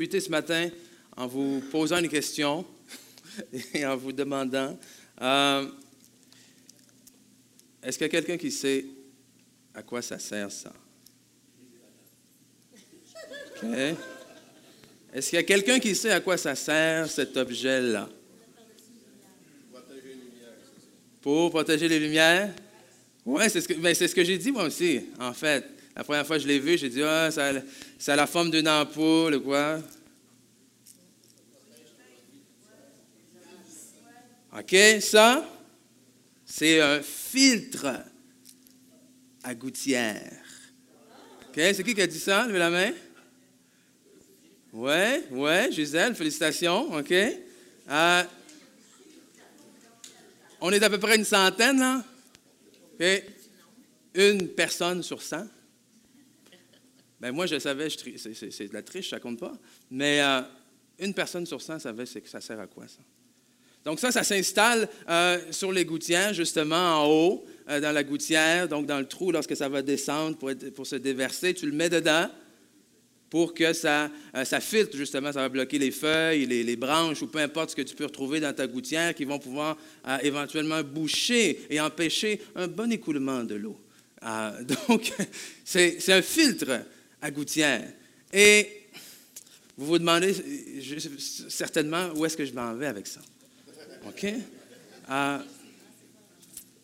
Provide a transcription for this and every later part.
débuter ce matin en vous posant une question et en vous demandant euh, est-ce qu'il y a quelqu'un qui sait à quoi ça sert ça? Est-ce qu'il y a quelqu'un qui sait à quoi ça sert cet objet-là? Pour protéger les lumières? Oui, ben, c'est ce que j'ai dit moi aussi, en fait. La première fois que je l'ai vu, j'ai dit, ah, ça, a- la forme d'une ampoule, ou quoi. OK, ça, c'est un filtre à gouttière. OK, c'est qui qui a dit ça? Levez la main. Ouais, ouais, Gisèle, félicitations. OK. Euh, on est à peu près une centaine, là. OK. Une personne sur 100. Ben moi, je savais, c'est, de la triche, ça compte pas. Mais euh, une personne sur 100 savait que ça sert à quoi, ça? Donc ça, ça s'installe euh, sur les gouttières, justement, en haut, euh, dans la gouttière, donc dans le trou, lorsque ça va descendre pour, pour se déverser, tu le mets dedans pour que ça, ça filtre, justement, ça va bloquer les feuilles, les, les branches ou peu importe ce que tu peux retrouver dans ta gouttière qui vont pouvoir éventuellement boucher et empêcher un bon écoulement de l'eau. Donc, c'est un filtre à gouttière. Et vous vous demandez euh, certainement où est-ce que je m'en vais avec ça? OK? Euh,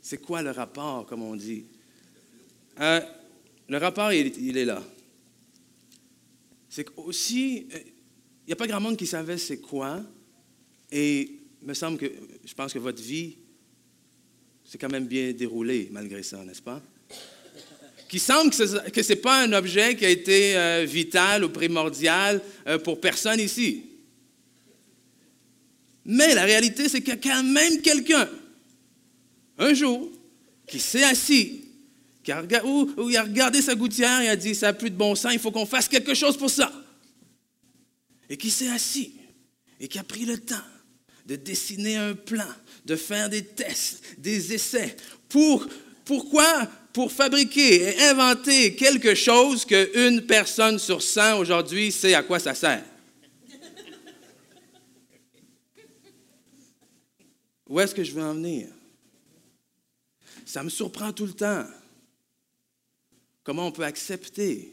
c'est quoi le rapport, comme on dit? Euh, le rapport, il, est là. C'est aussi, il n'y a pas grand monde qui savait c'est quoi, et il me semble que, je pense que votre vie s'est quand même bien déroulée malgré ça, n'est-ce pas? Qui semble que ce n'est pas un objet qui a été euh, vital ou primordial euh, pour personne ici. Mais la réalité, c'est qu'il y a quand même quelqu'un, un jour, qui s'est assis, qui a, rega- ou, ou il a regardé sa gouttière et a dit, ça n'a plus de bon sens, il faut qu'on fasse quelque chose pour ça. Et qui s'est assis et qui a pris le temps de dessiner un plan, de faire des tests, des essais. Pour, pourquoi? Pour fabriquer et inventer quelque chose qu'une personne sur 100 aujourd'hui sait à quoi ça sert. Où est-ce que je veux en venir? Ça me surprend tout le temps. Comment on peut accepter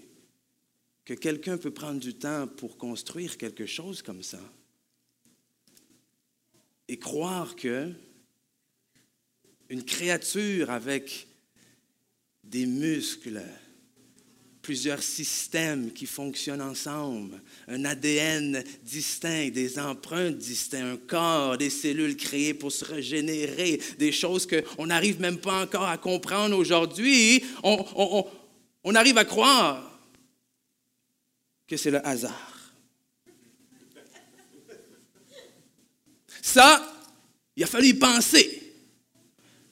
que quelqu'un peut prendre du temps pour construire quelque chose comme ça et croire que une créature avec des muscles, plusieurs systèmes qui fonctionnent ensemble, un ADN distinct, des empreintes distinctes, un corps, des cellules créées pour se régénérer, des choses qu'on n'arrive même pas encore à comprendre aujourd'hui, on, arrive à croire que c'est le hasard. Ça, il a fallu y penser.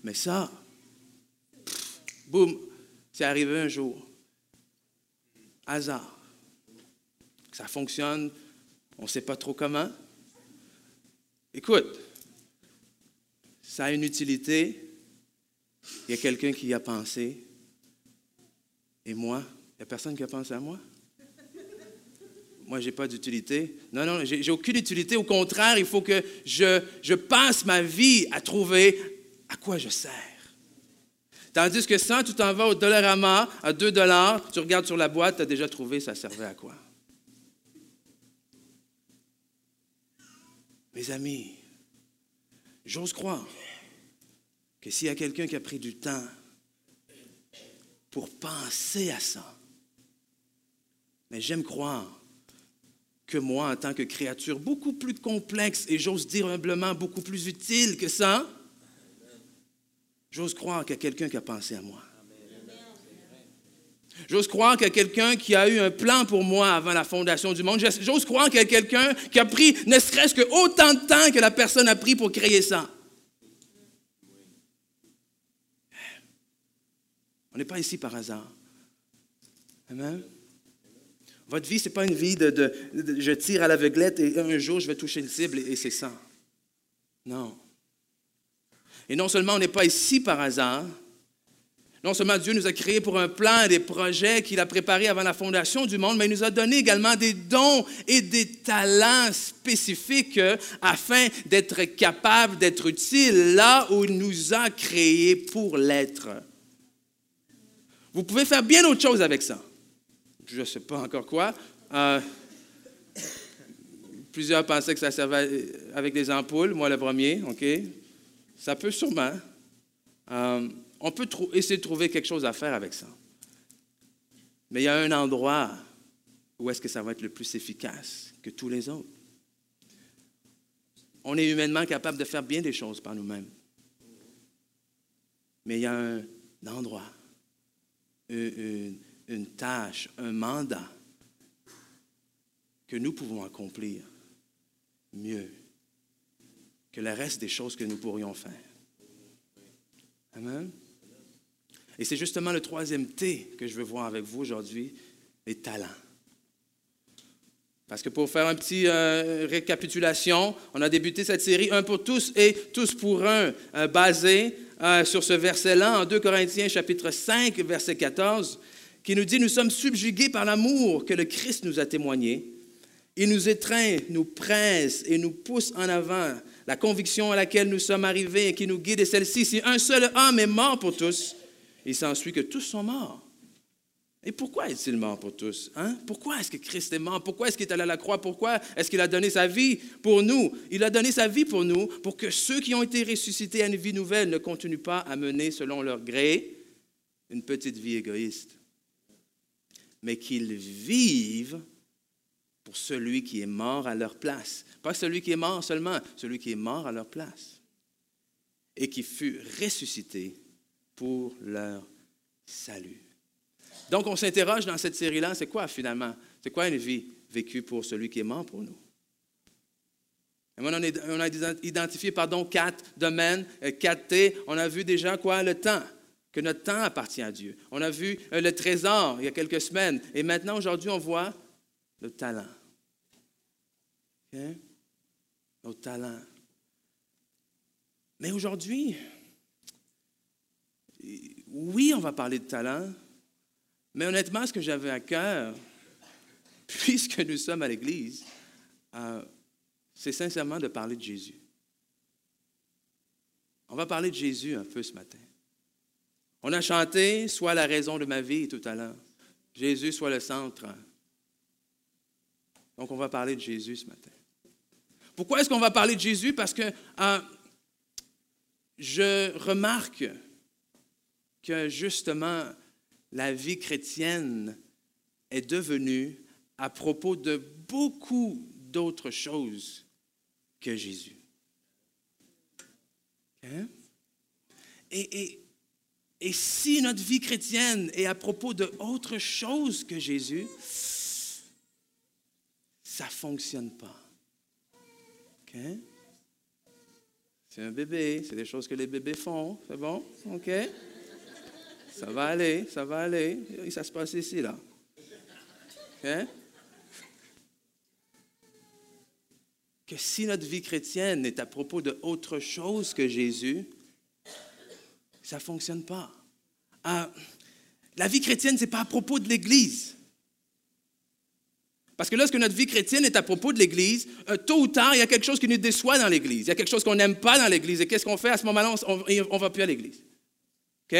Mais ça, boum, c'est arrivé un jour. Hasard. Ça fonctionne, on ne sait pas trop comment. Écoute, ça a une utilité. Il y a quelqu'un qui y a pensé. Et moi, il n'y a personne qui a pensé à moi? Moi, je n'ai pas d'utilité. Non, non, j'ai aucune utilité. Au contraire, il faut que je, je passe ma vie à trouver à quoi je sers? Tandis que ça, tu t'en vas au Dollarama à 2 dollars, tu regardes sur la boîte, tu as déjà trouvé ça servait à quoi? Mes amis, j'ose croire que s'il y a quelqu'un qui a pris du temps pour penser à ça, mais j'aime croire que moi, en tant que créature beaucoup plus complexe et j'ose dire humblement beaucoup plus utile que ça, j'ose croire qu'il y a quelqu'un qui a pensé à moi. J'ose croire qu'il y a quelqu'un qui a eu un plan pour moi avant la fondation du monde. J'ose croire qu'il y a quelqu'un qui a pris ne serait-ce que autant de temps que la personne a pris pour créer ça. On n'est pas ici par hasard. Amen. Votre vie, ce n'est pas une vie de, je tire à l'aveuglette et un jour je vais toucher une cible et, et c'est ça. Non. Et non seulement on n'est pas ici par hasard, Non seulement Dieu nous a créés pour un plan et des projets qu'il a préparés avant la fondation du monde, mais il nous a donné également des dons et des talents spécifiques afin d'être capables d'être utiles là où il nous a créés pour l'être. Vous pouvez faire bien autre chose avec ça. Je ne sais pas encore quoi. Euh, plusieurs pensaient que ça servait avec des ampoules, moi le premier, OK? Ça peut sûrement. Euh, on peut essayer de trouver quelque chose à faire avec ça. Mais il y a un endroit où est-ce que ça va être le plus efficace que tous les autres. On est humainement capable de faire bien des choses par nous-mêmes. Mais il y a un endroit, une, une tâche, un mandat que nous pouvons accomplir mieux que le reste des choses que nous pourrions faire. Amen. Et c'est justement le troisième T que je veux voir avec vous aujourd'hui, les talents. Parce que pour faire une petite euh, récapitulation, on a débuté cette série Un pour tous et tous pour un, euh, basé euh, sur ce verset-là en 2 Corinthiens chapitre 5, verset 14, qui nous dit, Nous sommes subjugués par l'amour que le Christ nous a témoigné. Il nous étreint, nous presse et nous pousse en avant. La conviction à laquelle nous sommes arrivés et qui nous guide est celle-ci. Si un seul homme est mort pour tous, il s'ensuit que tous sont morts. Et pourquoi est-il mort pour tous? Hein? Pourquoi est-ce que Christ est mort? Pourquoi est-ce qu'il est allé à la croix? Pourquoi est-ce qu'il a donné sa vie pour nous? Il a donné sa vie pour nous pour que ceux qui ont été ressuscités à une vie nouvelle ne continuent pas à mener selon leur gré une petite vie égoïste, mais qu'ils vivent pour celui qui est mort à leur place. Pas celui qui est mort seulement, celui qui est mort à leur place et qui fut ressuscité pour leur salut. Donc, on s'interroge dans cette série-là, c'est quoi finalement? C'est quoi une vie vécue pour celui qui est mort pour nous? on, a, identifié pardon, quatre domaines, euh, quatre T. On a vu déjà quoi? Le temps, que notre temps appartient à Dieu. On a vu euh, le trésor il y a quelques semaines. Et maintenant, aujourd'hui, on voit le talent. Okay? Nos talents. Mais aujourd'hui, oui, on va parler de talent, mais honnêtement, ce que j'avais à cœur, puisque nous sommes à l'Église, euh, c'est sincèrement de parler de Jésus. On va parler de Jésus un peu ce matin. On a chanté Sois la raison de ma vie tout à l'heure. Jésus soit le centre. Donc, on va parler de Jésus ce matin. Pourquoi est-ce qu'on va parler de Jésus? Parce que euh, je remarque que justement la vie chrétienne est devenue à propos de beaucoup d'autres choses que Jésus. Hein? Et, et, si notre vie chrétienne est à propos de autre chose que Jésus, ça ne fonctionne pas. C'est un bébé, c'est des choses que les bébés font, c'est bon? OK? Ça va aller, ça va aller. Et ça se passe ici, là. Que si notre vie chrétienne est à propos de autre chose que Jésus, ça ne fonctionne pas. Ah, la vie chrétienne, ce n'est pas à propos de l'Église. Parce que lorsque notre vie chrétienne est à propos de l'Église, euh, tôt ou tard, il y a quelque chose qui nous déçoit dans l'Église. Il y a quelque chose qu'on n'aime pas dans l'Église. Et qu'est-ce qu'on fait à ce moment-là? On ne va plus à l'Église. OK?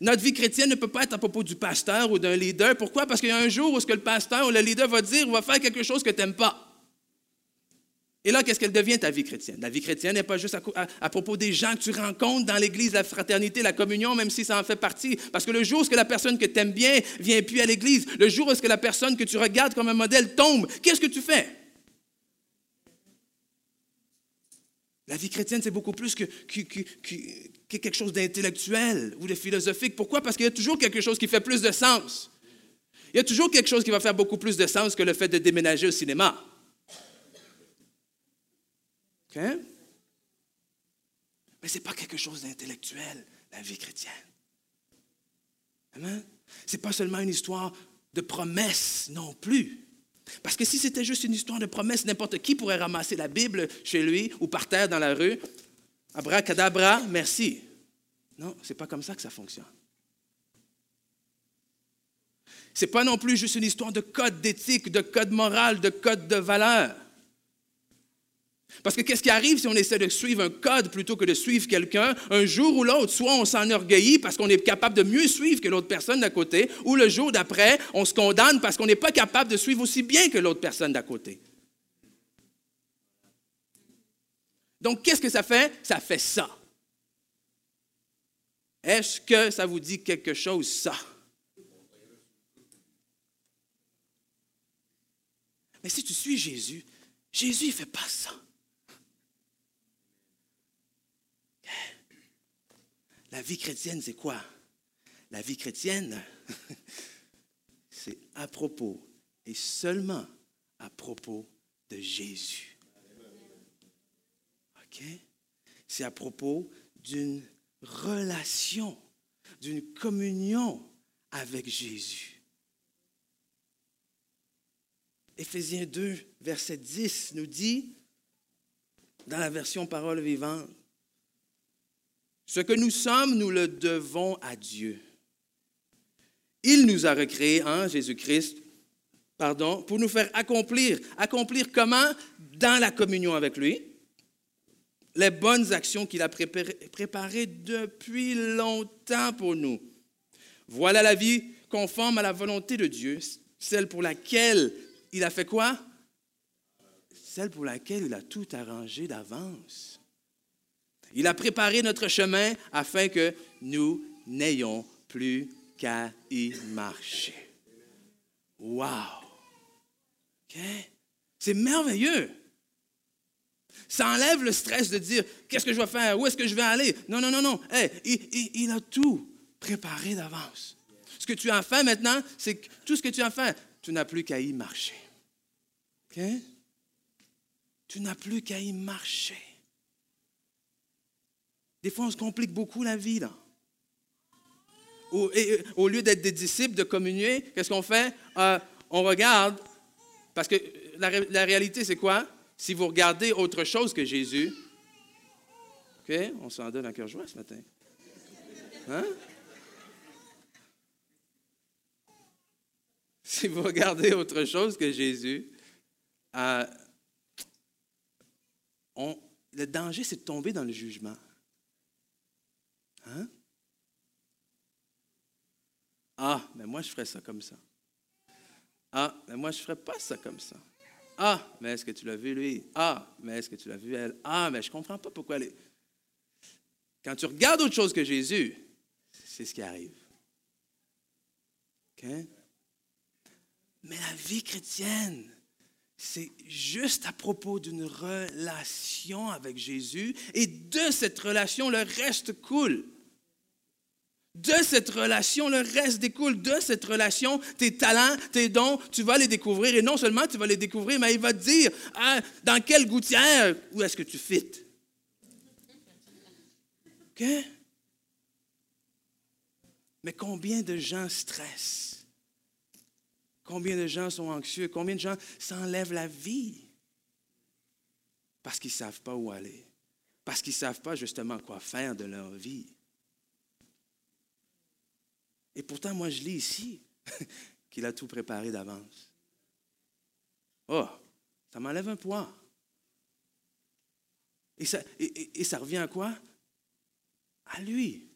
Notre vie chrétienne ne peut pas être à propos du pasteur ou d'un leader. Pourquoi? Parce qu'il y a un jour où ce que le pasteur ou le leader va dire, on va faire quelque chose que tu n'aimes pas. Et là, qu'est-ce qu'elle devient ta vie chrétienne? La vie chrétienne n'est pas juste à, propos des gens que tu rencontres dans l'Église, la fraternité, la communion, même si ça en fait partie. Parce que le jour où que la personne que tu aimes bien vient plus à l'Église, le jour où ce que la personne que tu regardes comme un modèle tombe, qu'est-ce que tu fais? La vie chrétienne, c'est beaucoup plus que, quelque chose d'intellectuel ou de philosophique. Pourquoi? Parce qu'il y a toujours quelque chose qui fait plus de sens. Il y a toujours quelque chose qui va faire beaucoup plus de sens que le fait de déménager au cinéma. Mais ce n'est pas quelque chose d'intellectuel, la vie chrétienne. Amen? Ce n'est pas seulement une histoire de promesses non plus. Parce que si c'était juste une histoire de promesses, n'importe qui pourrait ramasser la Bible chez lui ou par terre dans la rue. Abracadabra, merci. Non, c'est pas comme ça que ça fonctionne. C'est pas non plus juste une histoire de code d'éthique, de code moral, de code de valeur. Parce que qu'est-ce qui arrive si on essaie de suivre un code plutôt que de suivre quelqu'un? Un jour ou l'autre, soit on s'enorgueillit parce qu'on est capable de mieux suivre que l'autre personne d'à côté, ou le jour d'après, on se condamne parce qu'on n'est pas capable de suivre aussi bien que l'autre personne d'à côté. Donc, qu'est-ce que ça fait? Ça fait ça. Est-ce que ça vous dit quelque chose, ça? Mais si tu suis Jésus, Jésus ne fait pas ça. La vie chrétienne, c'est quoi? La vie chrétienne, c'est à propos et seulement à propos de Jésus. OK? C'est à propos d'une relation, d'une communion avec Jésus. Éphésiens 2, verset 10 nous dit, dans la version parole vivante, ce que nous sommes, nous le devons à Dieu. Il nous a recréés en Jésus-Christ, pardon, pour nous faire accomplir. Accomplir comment? Dans la communion avec lui. Les bonnes actions qu'il a préparées depuis longtemps pour nous. Voilà la vie conforme à la volonté de Dieu, celle pour laquelle il a fait quoi? Celle pour laquelle il a tout arrangé d'avance. Il a préparé notre chemin afin que nous n'ayons plus qu'à y marcher. Wow! C'est merveilleux. Ça enlève le stress de dire qu'est-ce que je vais faire, où est-ce que je vais aller? Non, non, non, non. il, a tout préparé d'avance. Ce que tu as fait maintenant, c'est que tout ce que tu as fait, tu n'as plus qu'à y marcher. Tu n'as plus qu'à y marcher. Des fois, on se complique beaucoup la vie, là. Au, lieu d'être des disciples, de communier, qu'est-ce qu'on fait? Euh, on regarde, parce que la, réalité, c'est quoi? Si vous regardez autre chose que Jésus, OK, on s'en donne un cœur joie ce matin. Hein? Si vous regardez autre chose que Jésus, euh, le danger, c'est de tomber dans le jugement. Hein? Ah, mais moi, je ferais ça comme ça. Ah, mais moi, je ferais pas ça comme ça. Ah, mais est-ce que tu l'as vu, lui? Ah, mais est-ce que tu l'as vu, elle? Ah, mais je comprends pas pourquoi elle est... Quand tu regardes autre chose que Jésus, c'est ce qui arrive. OK? Mais la vie chrétienne, c'est juste à propos d'une relation avec Jésus et de cette relation, le reste coule. De cette relation, le reste découle. De cette relation, tes talents, tes dons, tu vas les découvrir. Et non seulement tu vas les découvrir, mais il va te dire ah, dans quelle gouttière, où est-ce que tu fites? OK? Mais combien de gens stressent? Combien de gens sont anxieux? Combien de gens s'enlèvent la vie? Parce qu'ils ne savent pas où aller. Parce qu'ils ne savent pas justement quoi faire de leur vie. Et pourtant, moi, je lis ici qu'il a tout préparé d'avance. Oh, ça m'enlève un poids. Et ça, et ça revient à quoi? À lui.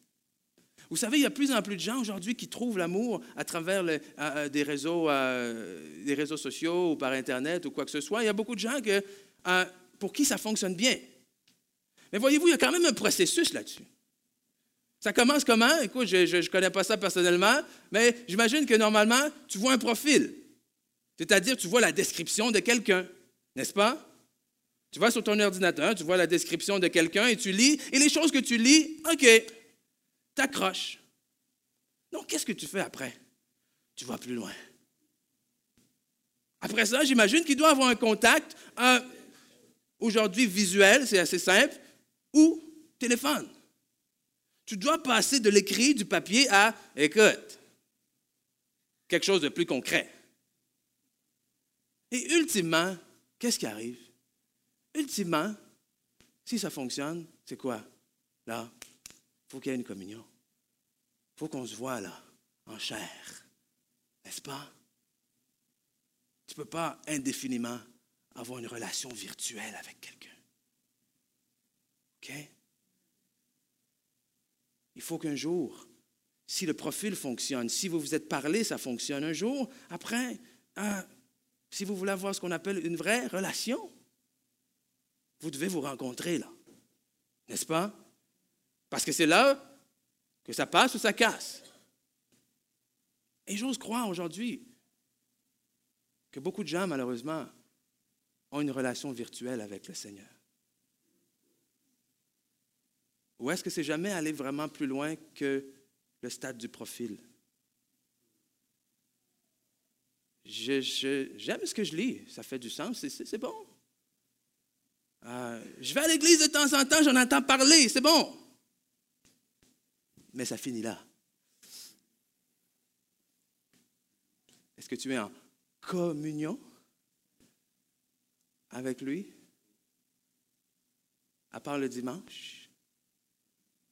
Vous savez, il y a de plus en plus de gens aujourd'hui qui trouvent l'amour à travers euh, euh, des, réseaux, euh, sociaux ou par Internet ou quoi que ce soit. Il y a beaucoup de gens que, pour qui ça fonctionne bien. Mais voyez-vous, il y a quand même un processus là-dessus. Ça commence comment? Écoute, je ne connais pas ça personnellement, mais j'imagine que normalement, tu vois un profil. C'est-à-dire, tu vois la description de quelqu'un, n'est-ce pas? Tu vas sur ton ordinateur, tu vois la description de quelqu'un et tu lis, et les choses que tu lis, OK, t'accroches. Donc, qu'est-ce que tu fais après? Tu vas plus loin. Après ça, j'imagine qu'il doit avoir un contact, aujourd'hui visuel, c'est assez simple, ou téléphone. Tu dois passer de l'écrit, du papier à, écoute, quelque chose de plus concret. Et ultimement, qu'est-ce qui arrive? Ultimement, si ça fonctionne, c'est quoi? Là, faut qu'il y ait une communion. Il faut qu'on se voit là, en chair. N'est-ce pas? Tu ne peux pas indéfiniment avoir une relation virtuelle avec quelqu'un. OK? Il faut qu'un jour, si le profil fonctionne, si vous vous êtes parlé, ça fonctionne un jour, après, hein, si vous voulez avoir ce qu'on appelle une vraie relation, vous devez vous rencontrer là. N'est-ce pas? Parce que c'est là que ça passe ou ça casse. Et j'ose croire aujourd'hui que beaucoup de gens, malheureusement, ont une relation virtuelle avec le Seigneur. Ou est-ce que c'est jamais aller vraiment plus loin que le stade du profil? J'aime ce que je lis, ça fait du sens, c'est bon. Euh, je vais à l'église de temps en temps, j'en entends parler, c'est bon. Mais ça finit là. Est-ce que tu es en communion avec lui? À part le dimanche?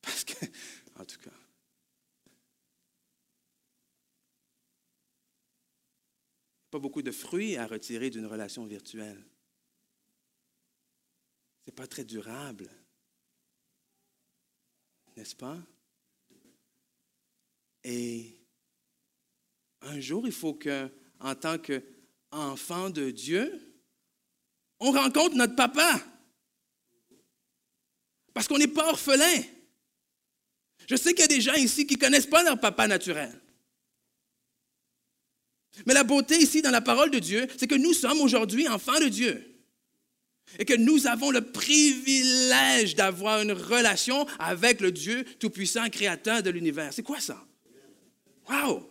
Parce que, en tout cas, pas beaucoup de fruits à retirer d'une relation virtuelle. Ce n'est pas très durable. N'est-ce pas? Et un jour, il faut qu'en tant qu'enfant de Dieu, on rencontre notre papa. Parce qu'on n'est pas orphelin. Je sais qu'il y a des gens ici qui ne connaissent pas leur papa naturel. Mais la beauté ici dans la parole de Dieu, c'est que nous sommes aujourd'hui enfants de Dieu. Et que nous avons le privilège d'avoir une relation avec le Dieu Tout-Puissant, Créateur de l'univers. C'est quoi ça? Wow!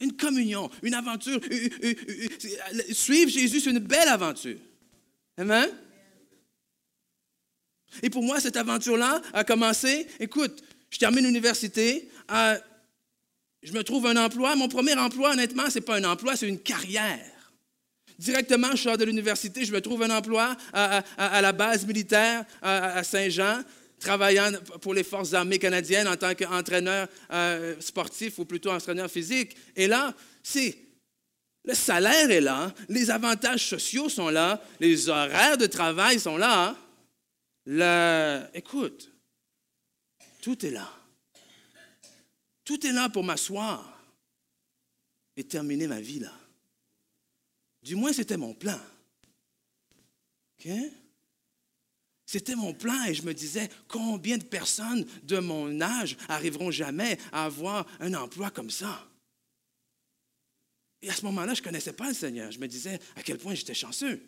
Une communion, une aventure. Suivre Jésus, c'est une belle aventure. Amen? Et pour moi, cette aventure-là a commencé, écoute, je termine l'université, je me trouve un emploi. Mon premier emploi, honnêtement, ce n'est pas un emploi, c'est une carrière. Directement, je sors de l'université, je me trouve un emploi à, la base militaire à, Saint-Jean, travaillant pour les forces armées canadiennes en tant qu'entraîneur euh, sportif ou plutôt entraîneur physique. Et là, le salaire est là, les avantages sociaux sont là, les horaires de travail sont là. Le, écoute, tout est là. Tout est là pour m'asseoir et terminer ma vie là. Du moins, c'était mon plan. C'était mon plan et je me disais, combien de personnes de mon âge arriveront jamais à avoir un emploi comme ça? Et à ce moment-là, je ne connaissais pas le Seigneur. Je me disais à quel point j'étais chanceux.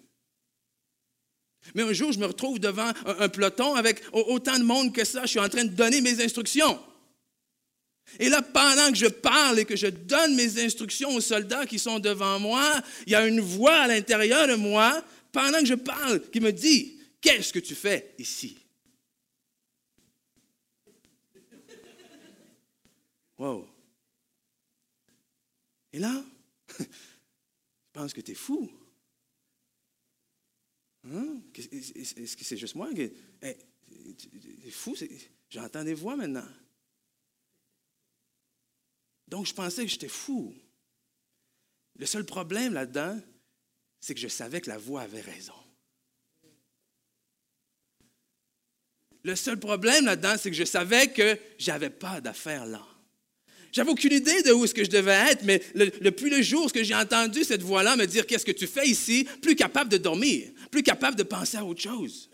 Mais un jour, je me retrouve devant un, peloton avec autant de monde que ça. Je suis en train de donner mes instructions. Et là, pendant que je parle et que je donne mes instructions aux soldats qui sont devant moi, il y a une voix à l'intérieur de moi, pendant que je parle, qui me dit, qu'est-ce que tu fais ici? Wow. Et là, je pense que tu es fou. Hein? Est-ce que c'est juste moi? Es fou, j'entends des voix maintenant. Donc, je pensais que j'étais fou. Le seul problème là-dedans, c'est que je savais que la voix avait raison. Le seul problème là-dedans, c'est que je savais que j'avais pas d'affaires là. J'avais aucune idée de où est-ce que je devais être, mais depuis le jour où j'ai entendu cette voix-là me dire qu'est-ce que tu fais ici, plus capable de dormir, plus capable de penser à autre chose.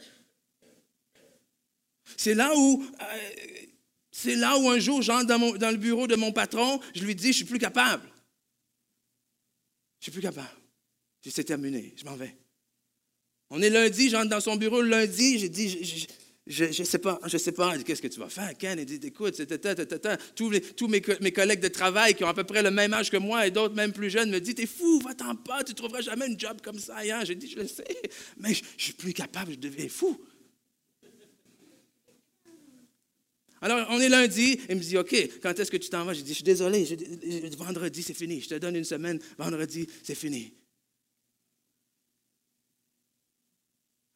C'est là où euh, c'est là où un jour, j'entre dans, le bureau de mon patron, je lui dis, je suis plus capable. Je suis plus capable. C'est terminé, je m'en vais. On est lundi, j'entre dans son bureau le lundi, j'ai dit, je ne sais pas, je sais pas, qu'est-ce que tu vas faire, Ken? Il dit, écoute, tous, les, tous mes, mes, collègues de travail qui ont à peu près le même âge que moi et d'autres même plus jeunes me disent, t'es fou, va-t'en pas, tu ne trouveras jamais un job comme ça. Hein? J'ai dit, je le sais, mais je, je suis plus capable, je deviens fou. Alors, on est lundi, il me dit, OK, quand est-ce que tu t'en vas? J'ai dit, je suis désolé, vendredi, c'est fini. Je te donne une semaine, vendredi, c'est fini.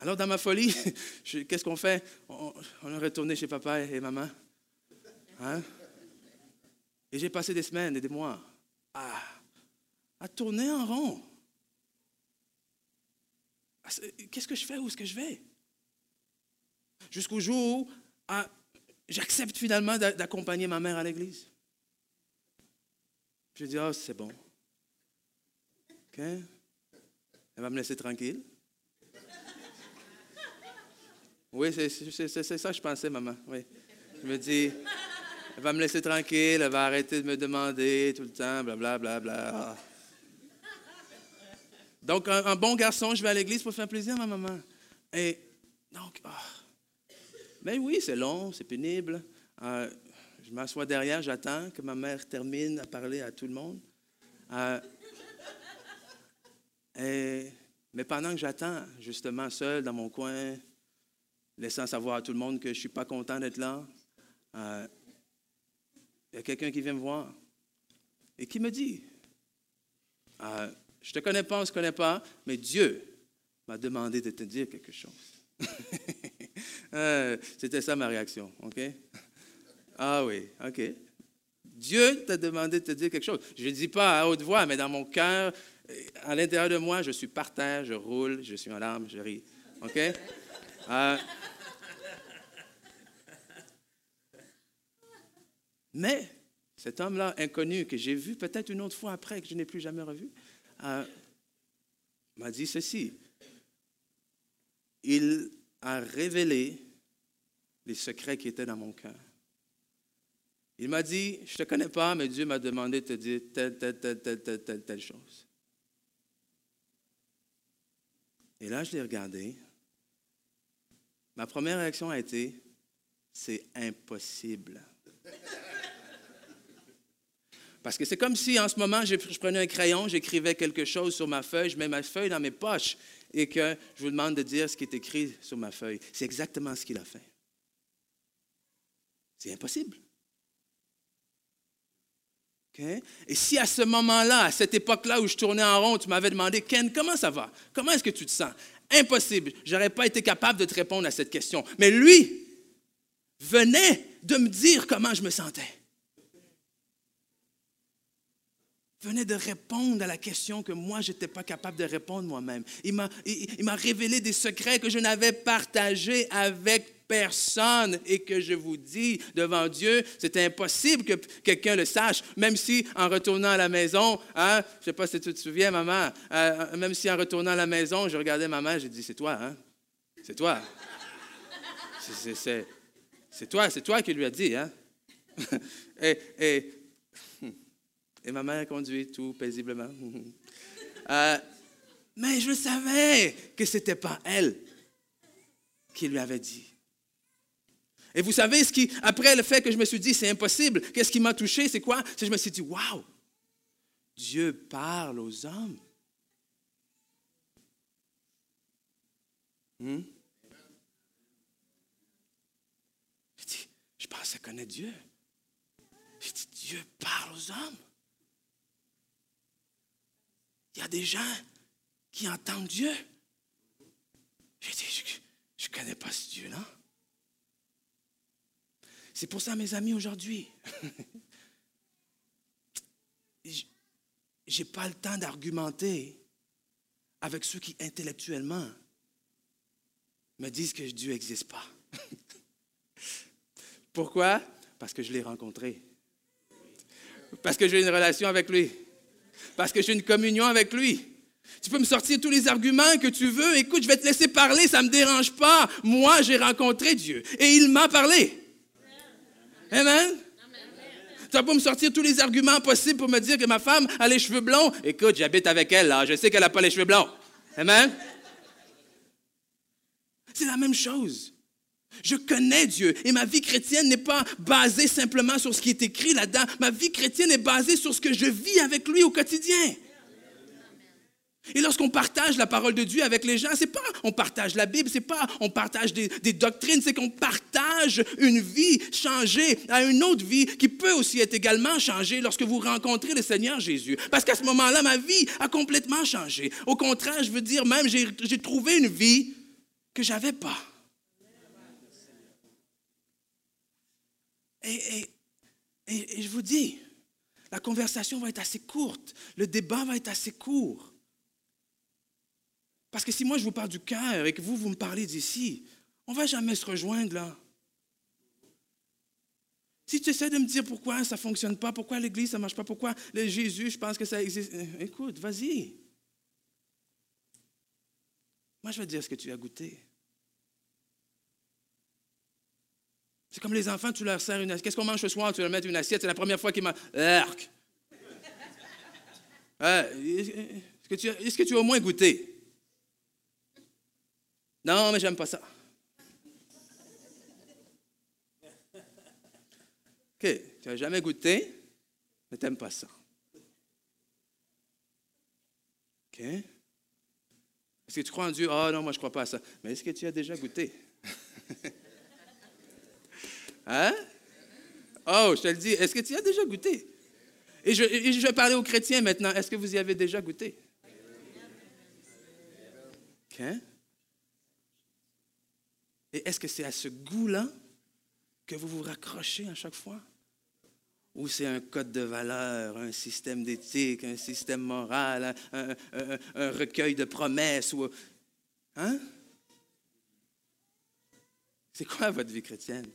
Alors, dans ma folie, qu'est-ce qu'on fait? On, est retourné chez papa et maman. Hein? Et j'ai passé des semaines et des mois à, tourner en rond. Qu'est-ce que je fais? Où est-ce que je vais? Jusqu'au jour où j'accepte finalement d'accompagner ma mère à l'église. Je dis, oh, c'est bon. OK? Elle va me laisser tranquille. Oui, c'est ça que je pensais, maman. Oui. Je me dis, elle va me laisser tranquille, elle va arrêter de me demander tout le temps, blablabla. Bla, bla, bla. Donc, un, bon garçon, je vais à l'église pour faire plaisir à ma maman. Et donc, ah. mais oui, c'est long, c'est pénible. Euh, je m'assois derrière, j'attends que ma mère termine à parler à tout le monde. Euh, mais pendant que j'attends, justement, seul dans mon coin, laissant savoir à tout le monde que je ne suis pas content d'être là, euh, il y a quelqu'un qui vient me voir et qui me dit, euh, je ne te connais pas, on ne se connaît pas, mais Dieu m'a demandé de te dire quelque chose. C'était ça ma réaction, OK? Ah oui, OK. Dieu t'a demandé de te dire quelque chose. Je ne dis pas à haute voix, mais dans mon cœur, à l'intérieur de moi, je suis par terre, je roule, je suis en larmes, je ris. OK? Euh, mais cet homme-là, inconnu, que j'ai vu peut-être une autre fois après, que je n'ai plus jamais revu, euh, m'a dit ceci. Il a révélé les secrets qui étaient dans mon cœur. Il m'a dit, je ne te connais pas, mais Dieu m'a demandé de te dire telle, telle, telle, telle, telle, telle, telle chose. Et là, je l'ai regardé. Ma première réaction a été, c'est impossible. Parce que c'est comme si en ce moment, je, prenais un crayon, j'écrivais quelque chose sur ma feuille, je mets ma feuille dans mes poches et que je vous demande de dire ce qui est écrit sur ma feuille. C'est exactement ce qu'il a fait. C'est impossible. Et si à ce moment-là, à cette époque-là où je tournais en rond, tu m'avais demandé, Ken, comment ça va? Comment est-ce que tu te sens? Impossible. Je n'aurais pas été capable de te répondre à cette question. Mais lui venait de me dire comment je me sentais. venait de répondre à la question que moi, je n'étais pas capable de répondre moi-même. Il m'a, il, m'a révélé des secrets que je n'avais partagés avec personne et que je vous dis devant Dieu, c'était impossible que quelqu'un le sache, même si en retournant à la maison, hein, je ne sais pas si tu te souviens, maman, euh, même si en retournant à la maison, je regardais maman, j'ai dit, c'est toi, hein? C'est toi. C'est, toi, c'est toi qui lui a dit, hein? et, et et ma mère conduit tout paisiblement. Euh, mais je savais que ce n'était pas elle qui lui avait dit. Et vous savez, ce qui, après le fait que je me suis dit, c'est impossible, qu'est-ce qui m'a touché, c'est quoi? C'est que je me suis dit, waouh, Dieu parle aux hommes. Hmm? Je je pensais connaître Dieu. Je dis, Dieu parle aux hommes. Il y a des gens qui entendent Dieu. J'ai dit, je ne connais pas ce Dieu-là. C'est pour ça, mes amis, aujourd'hui, je n'ai pas le temps d'argumenter avec ceux qui intellectuellement me disent que Dieu n'existe pas. Pourquoi? Parce que je l'ai rencontré. Parce que j'ai une relation avec lui parce que j'ai une communion avec lui. Tu peux me sortir tous les arguments que tu veux. Écoute, je vais te laisser parler, ça ne me dérange pas. Moi, j'ai rencontré Dieu et il m'a parlé. Amen? Tu vas pas me sortir tous les arguments possibles pour me dire que ma femme a les cheveux blonds. Écoute, j'habite avec elle, là. Je sais qu'elle n'a pas les cheveux blonds. Amen? C'est la même chose. Je connais Dieu et ma vie chrétienne n'est pas basée simplement sur ce qui est écrit là-dedans. Ma vie chrétienne est basée sur ce que je vis avec lui au quotidien. Et lorsqu'on partage la parole de Dieu avec les gens, c'est pas on partage la Bible, c'est pas on partage des, doctrines, c'est qu'on partage une vie changée à une autre vie qui peut aussi être également changée lorsque vous rencontrez le Seigneur Jésus. Parce qu'à ce moment-là, ma vie a complètement changé. Au contraire, je veux dire même, j'ai trouvé une vie que j'avais pas. Et, et, je vous dis, la conversation va être assez courte, le débat va être assez court. Parce que si moi je vous parle du cœur et que vous, vous me parlez d'ici, on ne va jamais se rejoindre là. Si tu essaies de me dire pourquoi ça ne fonctionne pas, pourquoi l'Église ça ne marche pas, pourquoi le Jésus, je pense que ça existe, euh, écoute, vas-y. Moi, je vais te dire ce que tu as goûté. C'est comme les enfants, tu leur sers une assiette. Qu'est-ce qu'on mange ce soir? Tu leur mets une assiette, c'est la première fois qu'ils mangent. Arc! est-ce, que est-ce que tu as au moins goûté? Non, mais j'aime pas ça. OK, tu n'as jamais goûté, mais tu n'aimes pas ça. OK? Est-ce que tu crois en Dieu? Ah non, moi je ne crois pas à ça. Mais est-ce que tu as déjà goûté? hein? Oh, je te le dis, est-ce que tu as déjà goûté? Et je, je vais parler aux chrétiens maintenant. Est-ce que vous y avez déjà goûté? OK? Et est-ce que c'est à ce goût-là que vous vous raccrochez à chaque fois? Ou c'est un code de valeur, un système d'éthique, un système moral, un, recueil de promesses? Ou, hein? C'est quoi votre vie chrétienne?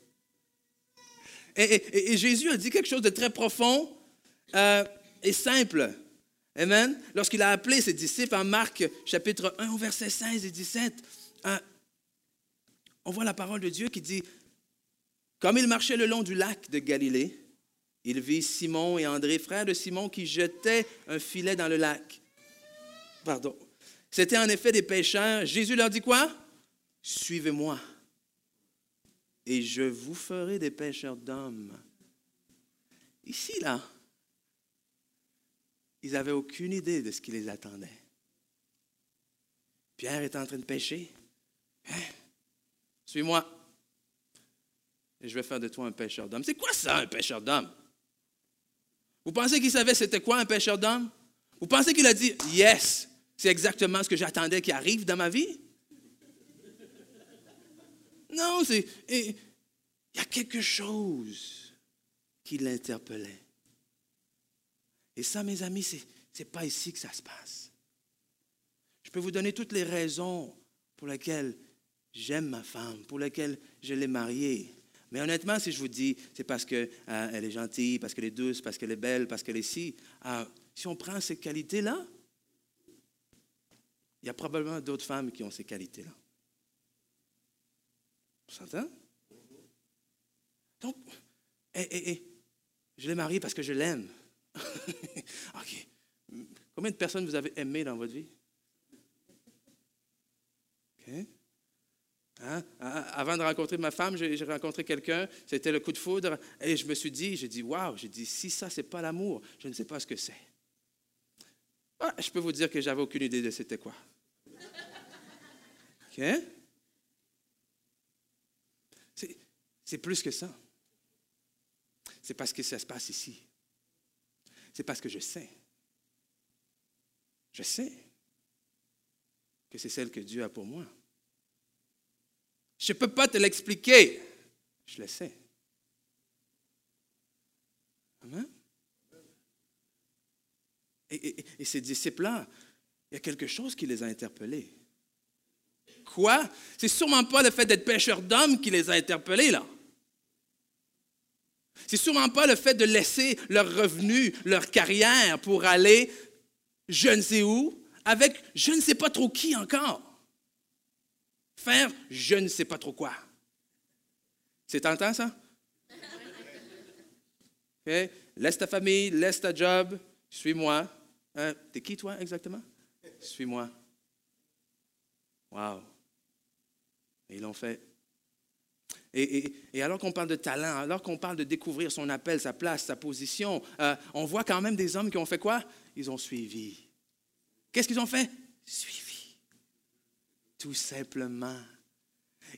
Et, Jésus a dit quelque chose de très profond euh, et simple. Amen. Lorsqu'il a appelé ses disciples en Marc chapitre 1 verset 16 et 17, euh, on voit la parole de Dieu qui dit, comme il marchait le long du lac de Galilée, il vit Simon et André, frères de Simon, qui jetaient un filet dans le lac. Pardon. C'était en effet des pêcheurs. Jésus leur dit quoi? Suivez-moi et je vous ferai des pêcheurs d'hommes. Ici, là, ils n'avaient aucune idée de ce qui les attendait. Pierre est en train de pêcher. Hein? Suis-moi. Et je vais faire de toi un pêcheur d'hommes. C'est quoi ça, un pêcheur d'hommes? Vous pensez qu'il savait c'était quoi un pêcheur d'hommes? Vous pensez qu'il a dit, yes, c'est exactement ce que j'attendais qui arrive dans ma vie? Non, c'est. Il y a quelque chose qui l'interpellait. Et ça, mes amis, ce n'est pas ici que ça se passe. Je peux vous donner toutes les raisons pour lesquelles j'aime ma femme, pour lesquelles je l'ai mariée. Mais honnêtement, si je vous dis, c'est parce qu'elle euh, est gentille, parce qu'elle est douce, parce qu'elle est belle, parce qu'elle est si, euh, si on prend ces qualités-là, il y a probablement d'autres femmes qui ont ces qualités-là. Vous s'entend? Donc, je l'ai mariée parce que je l'aime. OK. Combien de personnes vous avez aimées dans votre vie? OK. Hein? Avant de rencontrer ma femme, j'ai rencontré quelqu'un, c'était le coup de foudre, et je me suis dit, j'ai dit, waouh, j'ai dit, si ça, c'est pas l'amour, je ne sais pas ce que c'est. Ah, je peux vous dire que j'avais aucune idée de c'était quoi. OK? C'est plus que ça. C'est parce que ça se passe ici. C'est parce que je sais. Je sais que c'est celle que Dieu a pour moi. Je ne peux pas te l'expliquer. Je le sais. Et, ces disciples-là, il y a quelque chose qui les a interpellés. Quoi? C'est sûrement pas le fait d'être pêcheur d'hommes qui les a interpellés, là. C'est sûrement pas le fait de laisser leur revenu, leur carrière pour aller je ne sais où, avec je ne sais pas trop qui encore. Faire je ne sais pas trop quoi. C'est tentant, ça? Laisse ta famille, laisse ta job, suis-moi. Hein? T'es qui, toi, exactement? Suis-moi. Wow. Et ils l'ont fait. Et, alors qu'on parle de talent, alors qu'on parle de découvrir son appel, sa place, sa position, euh, on voit quand même des hommes qui ont fait quoi? Ils ont suivi. Qu'est-ce qu'ils ont fait? Suivi tout simplement.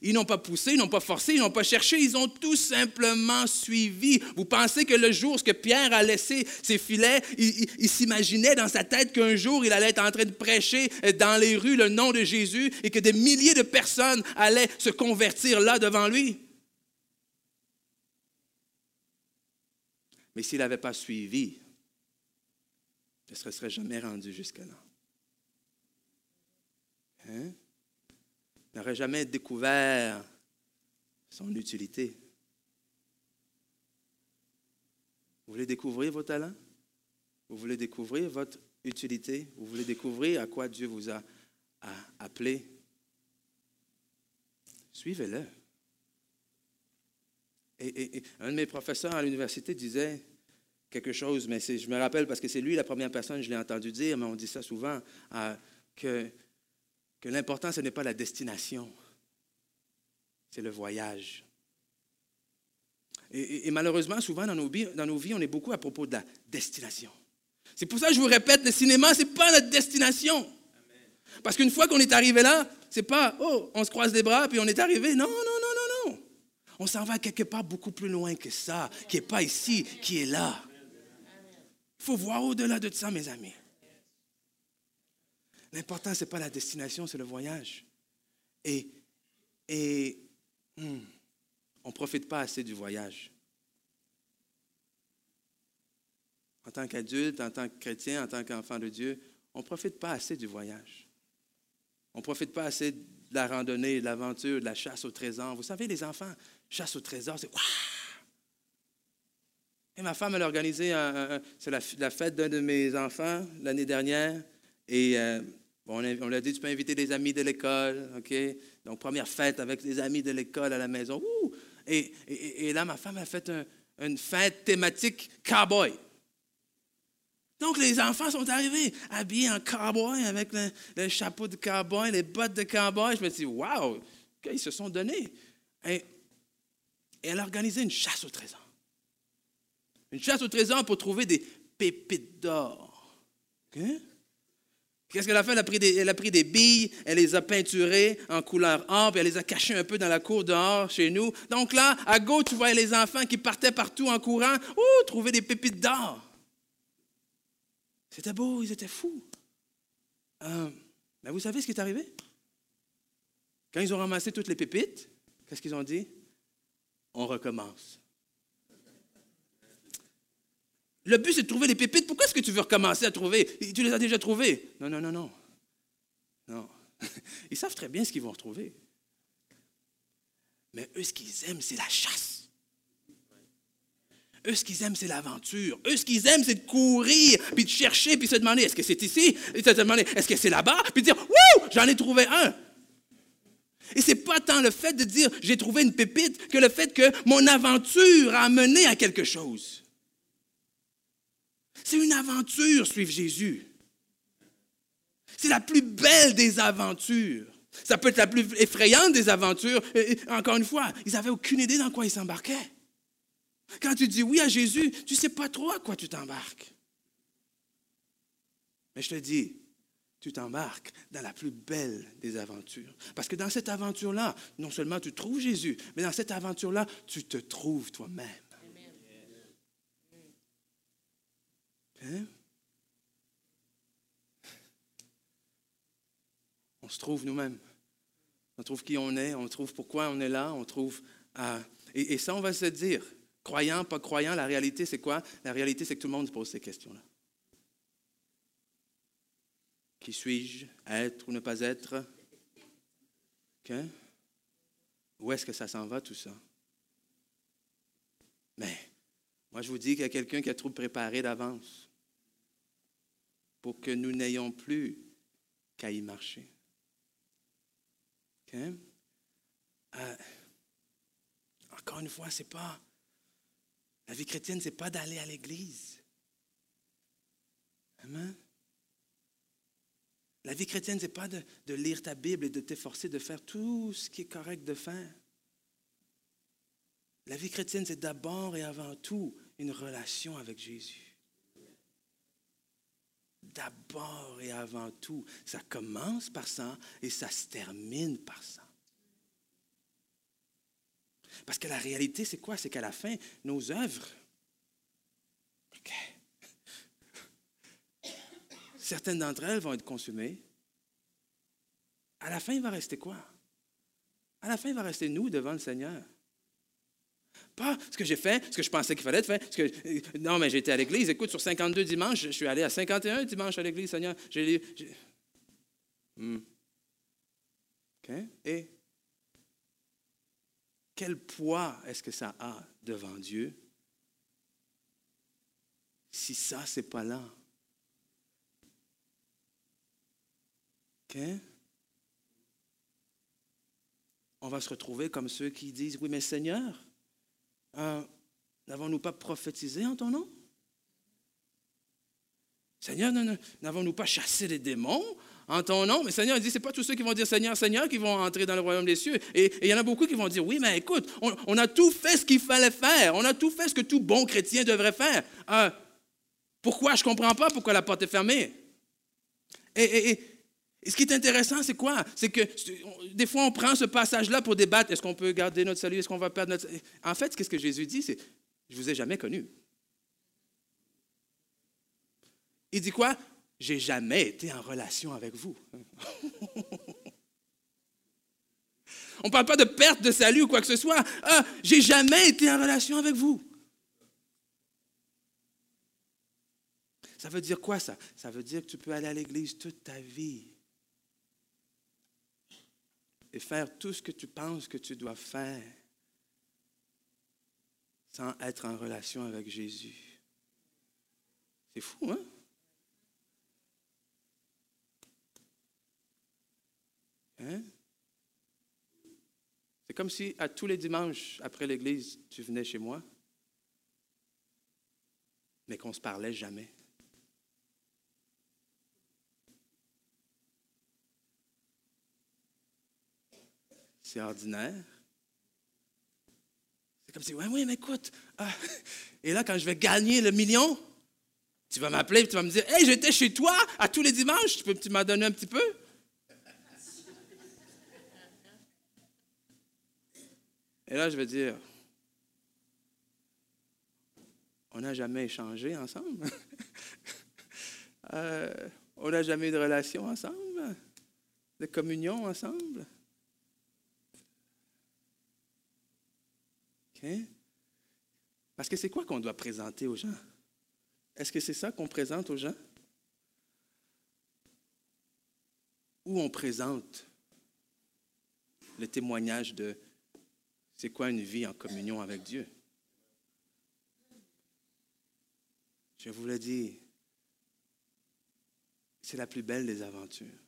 Ils n'ont pas poussé, ils n'ont pas forcé, ils n'ont pas cherché, ils ont tout simplement suivi. Vous pensez que le jour que Pierre a laissé ses filets, il, s'imaginait dans sa tête qu'un jour il allait être en train de prêcher dans les rues le nom de Jésus et que des milliers de personnes allaient se convertir là devant lui? Mais s'il n'avait pas suivi, il ne se serait jamais rendu jusque-là. Hein? N'aurait jamais découvert son utilité. Vous voulez découvrir vos talents? Vous voulez découvrir votre utilité? Vous voulez découvrir à quoi Dieu vous a, appelé? Suivez-le. Et, un de mes professeurs à l'université disait quelque chose, mais je me rappelle parce que c'est lui la première personne que je l'ai entendu dire, mais on dit ça souvent, euh, que que l'important, ce n'est pas la destination, c'est le voyage. Et, malheureusement, souvent dans nos, dans nos vies, on est beaucoup à propos de la destination. C'est pour ça que je vous répète, le cinéma, ce n'est pas notre destination. Parce qu'une fois qu'on est arrivé là, c'est pas, oh, on se croise les bras, puis on est arrivé. Non, non, non, non, non. On s'en va quelque part beaucoup plus loin que ça, qui n'est pas ici, qui est là. Il faut voir au-delà de ça, mes amis. L'important, ce n'est pas la destination, c'est le voyage. Et, et hmm, on ne profite pas assez du voyage. En tant qu'adulte, en tant que chrétien, en tant qu'enfant de Dieu, on ne profite pas assez du voyage. On ne profite pas assez de la randonnée, de l'aventure, de la chasse au trésor. Vous savez, les enfants, chasse au trésor, c'est! Et ma femme, elle a organisé, la, fête d'un de mes enfants l'année dernière. Et euh, on, on a dit, tu peux inviter des amis de l'école, OK? Donc, première fête avec des amis de l'école à la maison. Et, là, ma femme a fait une fête thématique cowboy. Donc, les enfants sont arrivés habillés en cowboy avec le, chapeau de cowboy, les bottes de cowboy. Je me suis dit, wow, ils se sont donnés. Et, elle a organisé une chasse au trésor. Une chasse au trésor pour trouver des pépites d'or. OK? Qu'est-ce qu'elle a fait? Elle a, pris des, billes, elle les a peinturées en couleur puis elle les a cachées un peu dans la cour dehors chez nous. Donc là, à gauche, tu voyais les enfants qui partaient partout en courant. Ouh, trouver des pépites d'or. C'était beau, ils étaient fous. Euh, mais vous savez ce qui est arrivé? Quand ils ont ramassé toutes les pépites, qu'est-ce qu'ils ont dit? On recommence. Le but, c'est de trouver les pépites. Pourquoi est-ce que tu veux recommencer à trouver? Tu les as déjà trouvées? Non, non, non, non. Non. Ils savent très bien ce qu'ils vont retrouver. Mais eux, ce qu'ils aiment, c'est la chasse. Eux, ce qu'ils aiment, c'est l'aventure. Eux, ce qu'ils aiment, c'est de courir, puis de chercher, puis se demander, est-ce que c'est ici? Et se demander, est-ce que c'est là-bas? Puis de dire, wouh, j'en ai trouvé un. Et c'est pas tant le fait de dire, j'ai trouvé une pépite, que le fait que mon aventure a mené à quelque chose. C'est une aventure, suivre Jésus. C'est la plus belle des aventures. Ça peut être la plus effrayante des aventures. encore une fois, ils n'avaient aucune idée dans quoi ils s'embarquaient. Quand tu dis oui à Jésus, tu ne sais pas trop à quoi tu t'embarques. Mais je te dis, tu t'embarques dans la plus belle des aventures. Parce que dans cette aventure-là, non seulement tu trouves Jésus, mais dans cette aventure-là, tu te trouves toi-même. Hein? On se trouve nous-mêmes. On trouve qui on est, on trouve pourquoi on est là, on trouve... et, ça, on va se dire, croyant, pas croyant, la réalité, c'est quoi? La réalité, c'est que tout le monde se pose ces questions-là. Qui suis-je? Être ou ne pas être? Où est-ce que ça s'en va, tout ça? Mais moi, je vous dis qu'il y a quelqu'un qui a trop préparé d'avance pour que nous n'ayons plus qu'à y marcher. Euh, encore une fois, c'est pas. La vie chrétienne, c'est pas d'aller à l'église. Amen? La vie chrétienne, c'est pas de, de, lire ta Bible et de t'efforcer de faire tout ce qui est correct de faire. La vie chrétienne, c'est d'abord et avant tout une relation avec Jésus d'abord et avant tout. Ça commence par ça et ça se termine par ça. Parce que la réalité, c'est quoi? C'est qu'à la fin, nos œuvres, certaines d'entre elles vont être consumées. À la fin, il va rester quoi? À la fin, il va rester nous devant le Seigneur. Pas ce que j'ai fait, ce que je pensais qu'il fallait faire. Ce que, non, mais j'étais à l'église. Écoute, sur 52 dimanches, je suis allé à 51 dimanches à l'église, Seigneur. Hmm. Et quel poids est-ce que ça a devant Dieu? Si ça, c'est pas là? On va se retrouver comme ceux qui disent, oui, mais Seigneur, euh, n'avons-nous pas prophétisé en ton nom? Seigneur, n'avons-nous pas chassé les démons en ton nom? Mais Seigneur, il dit, ce pas tous ceux qui vont dire Seigneur, Seigneur qui vont entrer dans le royaume des cieux. Et il y en a beaucoup qui vont dire, oui, mais écoute, on, a tout fait ce qu'il fallait faire. On a tout fait ce que tout bon chrétien devrait faire. Euh, pourquoi? Je ne comprends pas pourquoi la porte est fermée. Et ce qui est intéressant, c'est quoi? C'est que des fois, on prend ce passage-là pour débattre. Est-ce qu'on peut garder notre salut? Est-ce qu'on va perdre notre salut? En fait, ce que Jésus dit, c'est Je ne vous ai jamais connu. Il dit quoi? J'ai jamais été en relation avec vous. on ne parle pas de perte de salut ou quoi que ce soit. Ah, j'ai jamais été en relation avec vous. Ça veut dire quoi ça? Ça veut dire que tu peux aller à l'église toute ta vie et faire tout ce que tu penses que tu dois faire sans être en relation avec Jésus. C'est fou, hein? Hein? C'est comme si à tous les dimanches après l'église, tu venais chez moi, mais qu'on ne se parlait jamais. C'est ordinaire. C'est comme si, oui, oui, mais écoute. Ah. Et là, quand je vais gagner le million, tu vas m'appeler et tu vas me dire, hey, j'étais chez toi à tous les dimanches, tu, peux, tu m'as donné un petit peu? Et là, je vais dire, on n'a jamais échangé ensemble? Euh, on n'a jamais eu de relation ensemble, de communion ensemble? Parce que c'est quoi qu'on doit présenter aux gens? Est-ce que c'est ça qu'on présente aux gens? Ou on présente le témoignage de c'est quoi une vie en communion avec Dieu? Je vous le dis, c'est la plus belle des aventures.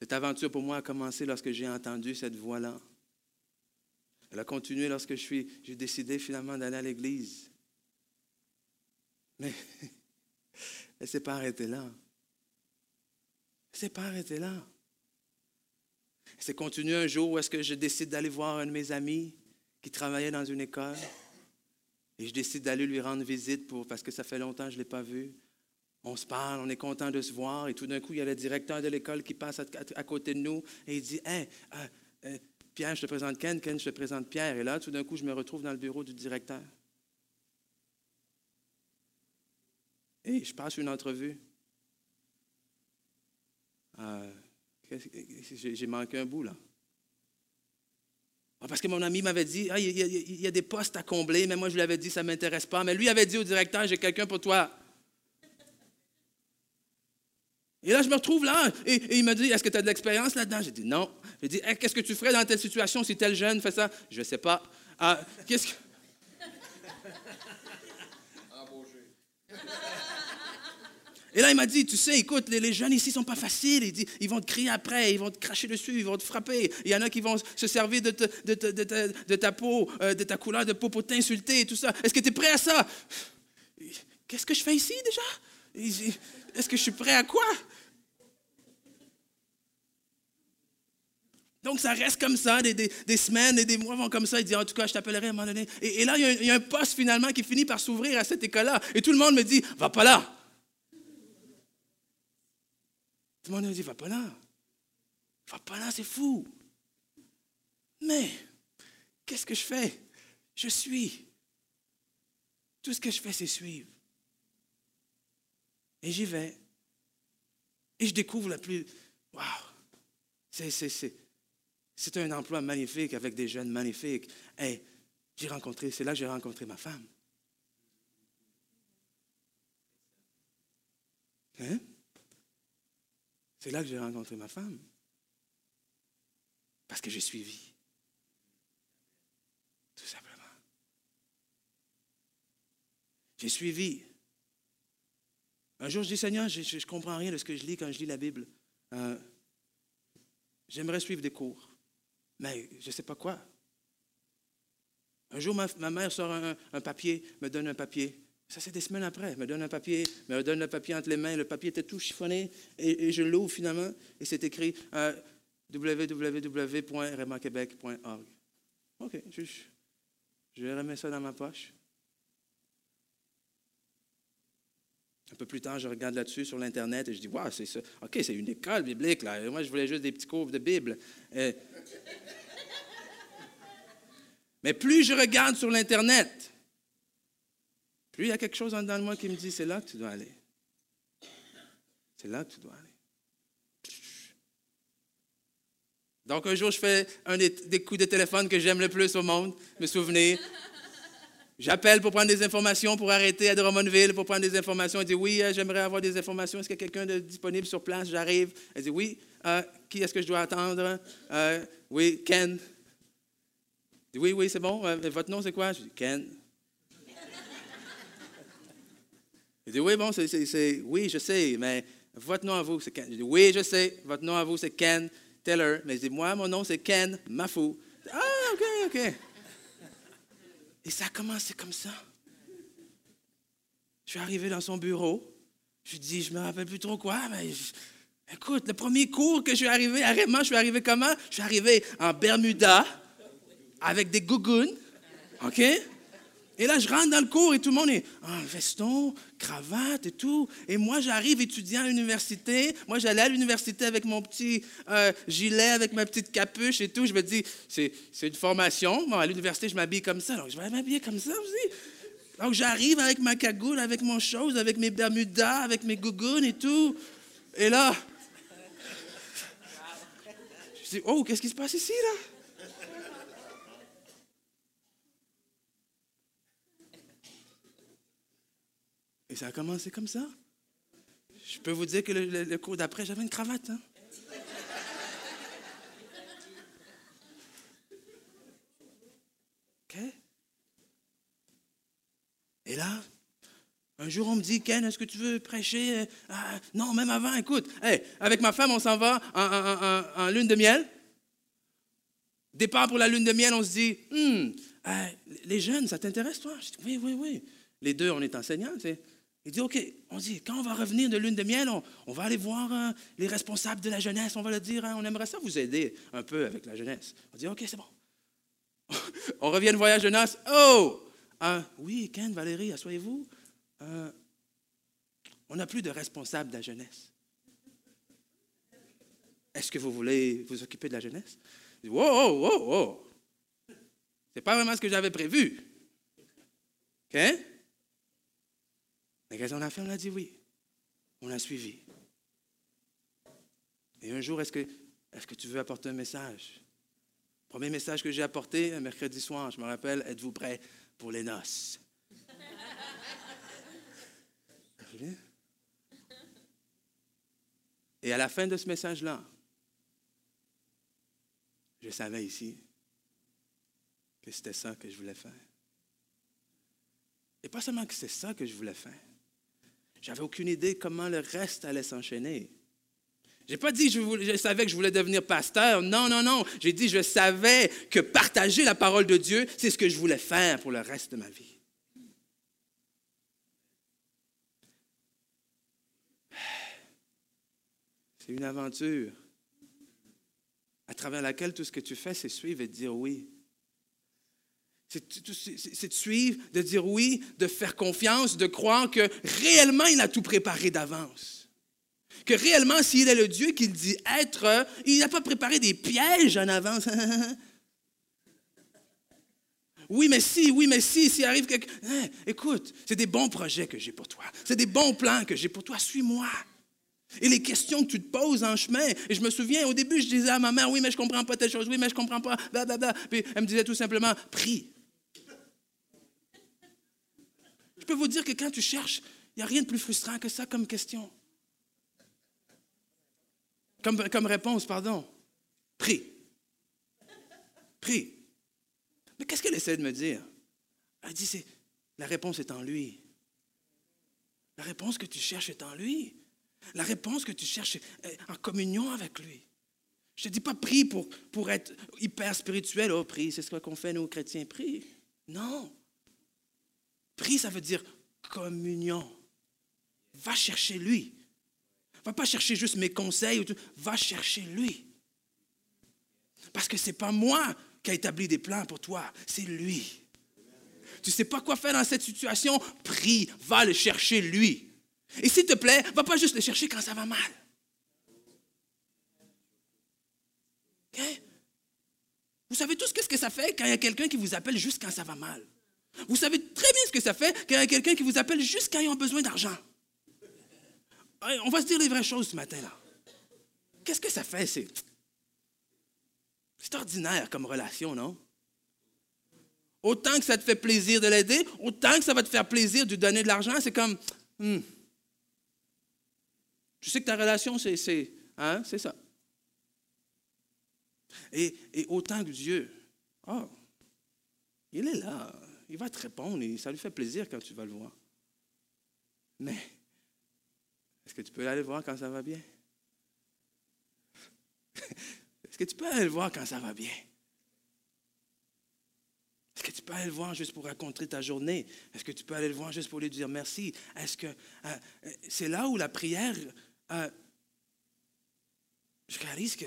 Cette aventure pour moi a commencé lorsque j'ai entendu cette voix-là. Elle a continué lorsque je suis, j'ai décidé finalement d'aller à l'église. Mais elle ne s'est pas arrêtée là. Elle ne s'est pas arrêtée là. Elle s'est continuée un jour où est-ce que je décide d'aller voir un de mes amis qui travaillait dans une école. Et je décide d'aller lui rendre visite pour, parce que ça fait longtemps que je ne l'ai pas vu. On se parle, on est content de se voir. Et tout d'un coup, il y a le directeur de l'école qui passe à, côté de nous et il dit Hey, euh, euh, Pierre, je te présente Ken, Ken, je te présente Pierre. Et là, tout d'un coup, je me retrouve dans le bureau du directeur. Et je passe une entrevue. Euh, j'ai manqué un bout, là? Ah, parce que mon ami m'avait dit, ah, il, y a, des postes à combler, mais moi je lui avais dit, ça ne m'intéresse pas. Mais lui avait dit au directeur, j'ai quelqu'un pour toi. Et là, je me retrouve là, et, il me dit, est-ce que tu as de l'expérience là-dedans? J'ai dit, non. J'ai dit, qu'est-ce que tu ferais dans telle situation si tel jeune fait ça? Je ne sais pas. Ah, qu'est-ce que... Et là, il m'a dit, tu sais, écoute, les, jeunes ici ne sont pas faciles. Il ils vont te crier après, ils vont te cracher dessus, ils vont te frapper. Il y en a qui vont se servir de, de, ta peau, euh, de ta couleur de peau pour t'insulter et tout ça. Est-ce que tu es prêt à ça? Qu'est-ce que je fais ici déjà? Est-ce que je suis prêt à quoi? Donc, ça reste comme ça, des, semaines et des mois vont comme ça. Il dit, en tout cas, je t'appellerai à un moment donné. Et, là, il y, a, un poste finalement qui finit par s'ouvrir à cette école-là. Et tout le monde me dit, va pas là. Tout le monde me dit, va pas là. Va pas là, c'est fou. Mais, qu'est-ce que je fais? Je suis. Tout ce que je fais, c'est suivre. Et j'y vais. Et je découvre la plus. Waouh! C'est un emploi magnifique avec des jeunes magnifiques. Hey, j'ai rencontré, c'est là que j'ai rencontré ma femme. Hein? C'est là que j'ai rencontré ma femme. Parce que j'ai suivi. Tout simplement. J'ai suivi. Un jour, je dis, Seigneur, je ne comprends rien de ce que je lis quand je lis la Bible. Euh, j'aimerais suivre des cours, mais je ne sais pas quoi. Un jour, ma, mère sort un, papier, me donne un papier. Ça, c'est des semaines après. Me donne un papier, me donne le papier entre les mains. Le papier était tout chiffonné et, je l'ouvre finalement et c'est écrit euh, www.remaquebec.org. OK, je, remettre ça dans ma poche. Un peu plus tard, je regarde là-dessus sur l'Internet et je dis, waouh, c'est ça. OK, c'est une école biblique, là. moi, je voulais juste des petits cours de Bible. Mais plus je regarde sur l'Internet, plus il y a quelque chose en dedans de moi qui me dit, c'est là que tu dois aller. C'est là que tu dois aller. Donc, un jour, je fais un des, coups de téléphone que j'aime le plus au monde, me souvenir. J'appelle pour prendre des informations, pour arrêter à Drummondville, pour prendre des informations. Elle dit Oui, euh, j'aimerais avoir des informations. Est-ce qu'il y a quelqu'un de disponible sur place? J'arrive. Elle dit Oui. Euh, qui est-ce que je dois attendre? Euh, Oui, Ken. Oui, oui, c'est bon. votre nom, c'est quoi? Je dis Ken. Il dit Oui, bon, c'est. Oui, je sais, mais votre nom à vous, c'est Ken. Je dis Oui, je sais. Votre nom à vous, c'est Ken Taylor. Mais je dis Moi, mon nom, c'est Ken Mafou. Ah, OK, OK. Et ça a commencé comme ça. Je suis arrivé dans son bureau. Je lui dis, je me rappelle plus trop quoi, mais écoute, le premier cours que je suis arrivé à Raymond, je suis arrivé comment? Je suis arrivé en Bermuda avec des gougounes. OK? Et là, je rentre dans le cours et tout le monde est en veston, cravate et tout. Et moi, j'arrive étudiant à l'université. Moi, j'allais à l'université avec mon petit euh, gilet, avec ma petite capuche et tout. Je me dis, c'est, une formation. Bon, à l'université, je m'habille comme ça. Donc, je vais m'habiller comme ça aussi. Donc, j'arrive avec ma cagoule, avec mon chose, avec mes bermudas, avec mes gougounes et tout. Et là, je dis, oh, qu'est-ce qui se passe ici, là? Et ça a commencé comme ça. Je peux vous dire que le, cours d'après, j'avais une cravate. Hein. OK? Et là, un jour, on me dit, Ken, est-ce que tu veux prêcher? Ah, non, même avant, écoute, avec ma femme, on s'en va en, lune de miel. Départ pour la lune de miel, on se dit, hmm, les jeunes, ça t'intéresse, toi? Je dis, oui, oui, oui. Les deux, on est enseignants, tu sais. Il dit, OK, on dit, quand on va revenir de lune de miel, on, va aller voir hein, les responsables de la jeunesse, on va leur dire, hein, on aimerait ça vous aider un peu avec la jeunesse. On dit, OK, c'est bon. on revient de voyage noces. Oh! Ah, oui, Ken, Valérie, asseyez-vous. Euh, on n'a plus de responsables de la jeunesse. Est-ce que vous voulez vous occuper de la jeunesse? Je dis, wow, wow, wow, wow. C'est pas vraiment ce que j'avais prévu. OK? Mais quand on a fait, on a dit oui. On a suivi. Et un jour, est-ce que, est que tu veux apporter un message? Premier message que j'ai apporté, un mercredi soir, je me rappelle, êtes-vous prêts pour les noces? Et à la fin de ce message-là, je savais ici que c'était ça que je voulais faire. Et pas seulement que c'est ça que je voulais faire, j'avais aucune idée comment le reste allait s'enchaîner. Je n'ai pas dit que je, savais que je voulais devenir pasteur. Non, non, non. J'ai dit je savais que partager la parole de Dieu, c'est ce que je voulais faire pour le reste de ma vie. C'est une aventure à travers laquelle tout ce que tu fais, c'est suivre et dire oui. C'est de suivre, de dire oui, de faire confiance, de croire que réellement il a tout préparé d'avance. Que réellement, s'il est le Dieu qu'il dit être, il n'a pas préparé des pièges en avance. Oui, mais si, oui, mais si, s'il arrive quelque... Hein, écoute, c'est des bons projets que j'ai pour toi. C'est des bons plans que j'ai pour toi. Suis-moi. Et les questions que tu te poses en chemin. Et je me souviens, au début, je disais à ma mère, oui, mais je ne comprends pas telle chose, oui, mais je ne comprends pas, blablabla. Puis elle me disait tout simplement, prie. Je peux vous dire que quand tu cherches, il n'y a rien de plus frustrant que ça comme question. Comme, réponse, pardon. Prie. Prie. Mais qu'est-ce qu'elle essaie de me dire? Elle dit, c'est, la réponse est en lui. La réponse que tu cherches est en lui. La réponse que tu cherches est en communion avec lui. Je ne dis pas prie pour, pour être hyper spirituel. Oh, prie, c'est ce qu'on fait nous chrétiens. Prie. Non. Prie, ça veut dire communion. Va chercher lui. Va pas chercher juste mes conseils. Va chercher lui. Parce que ce n'est pas moi qui a établi des plans pour toi, c'est lui. Tu ne sais pas quoi faire dans cette situation, prie, va le chercher lui. Et s'il te plaît, va pas juste le chercher quand ça va mal. Vous savez tous ce que ça fait quand il y a quelqu'un qui vous appelle juste quand ça va mal? Vous savez très bien ce que ça fait quand il y a quelqu'un qui vous appelle juste quand ils besoin d'argent. On va se dire les vraies choses ce matin-là. Qu'est-ce que ça fait? C'est, c'est ordinaire comme relation, non? Autant que ça te fait plaisir de l'aider, autant que ça va te faire plaisir de lui donner de l'argent, c'est comme, hmm, tu sais que ta relation, c'est hein, ça. Et, autant que Dieu, oh, il est là, il va te répondre et ça lui fait plaisir quand tu vas le voir. Mais, est-ce que tu peux aller le voir quand ça va bien? Est-ce que tu peux aller le voir quand ça va bien? Est-ce que tu peux aller le voir juste pour raconter ta journée? Est-ce que tu peux aller le voir juste pour lui dire merci? Est-ce que euh, c'est là où la prière euh, je réalise que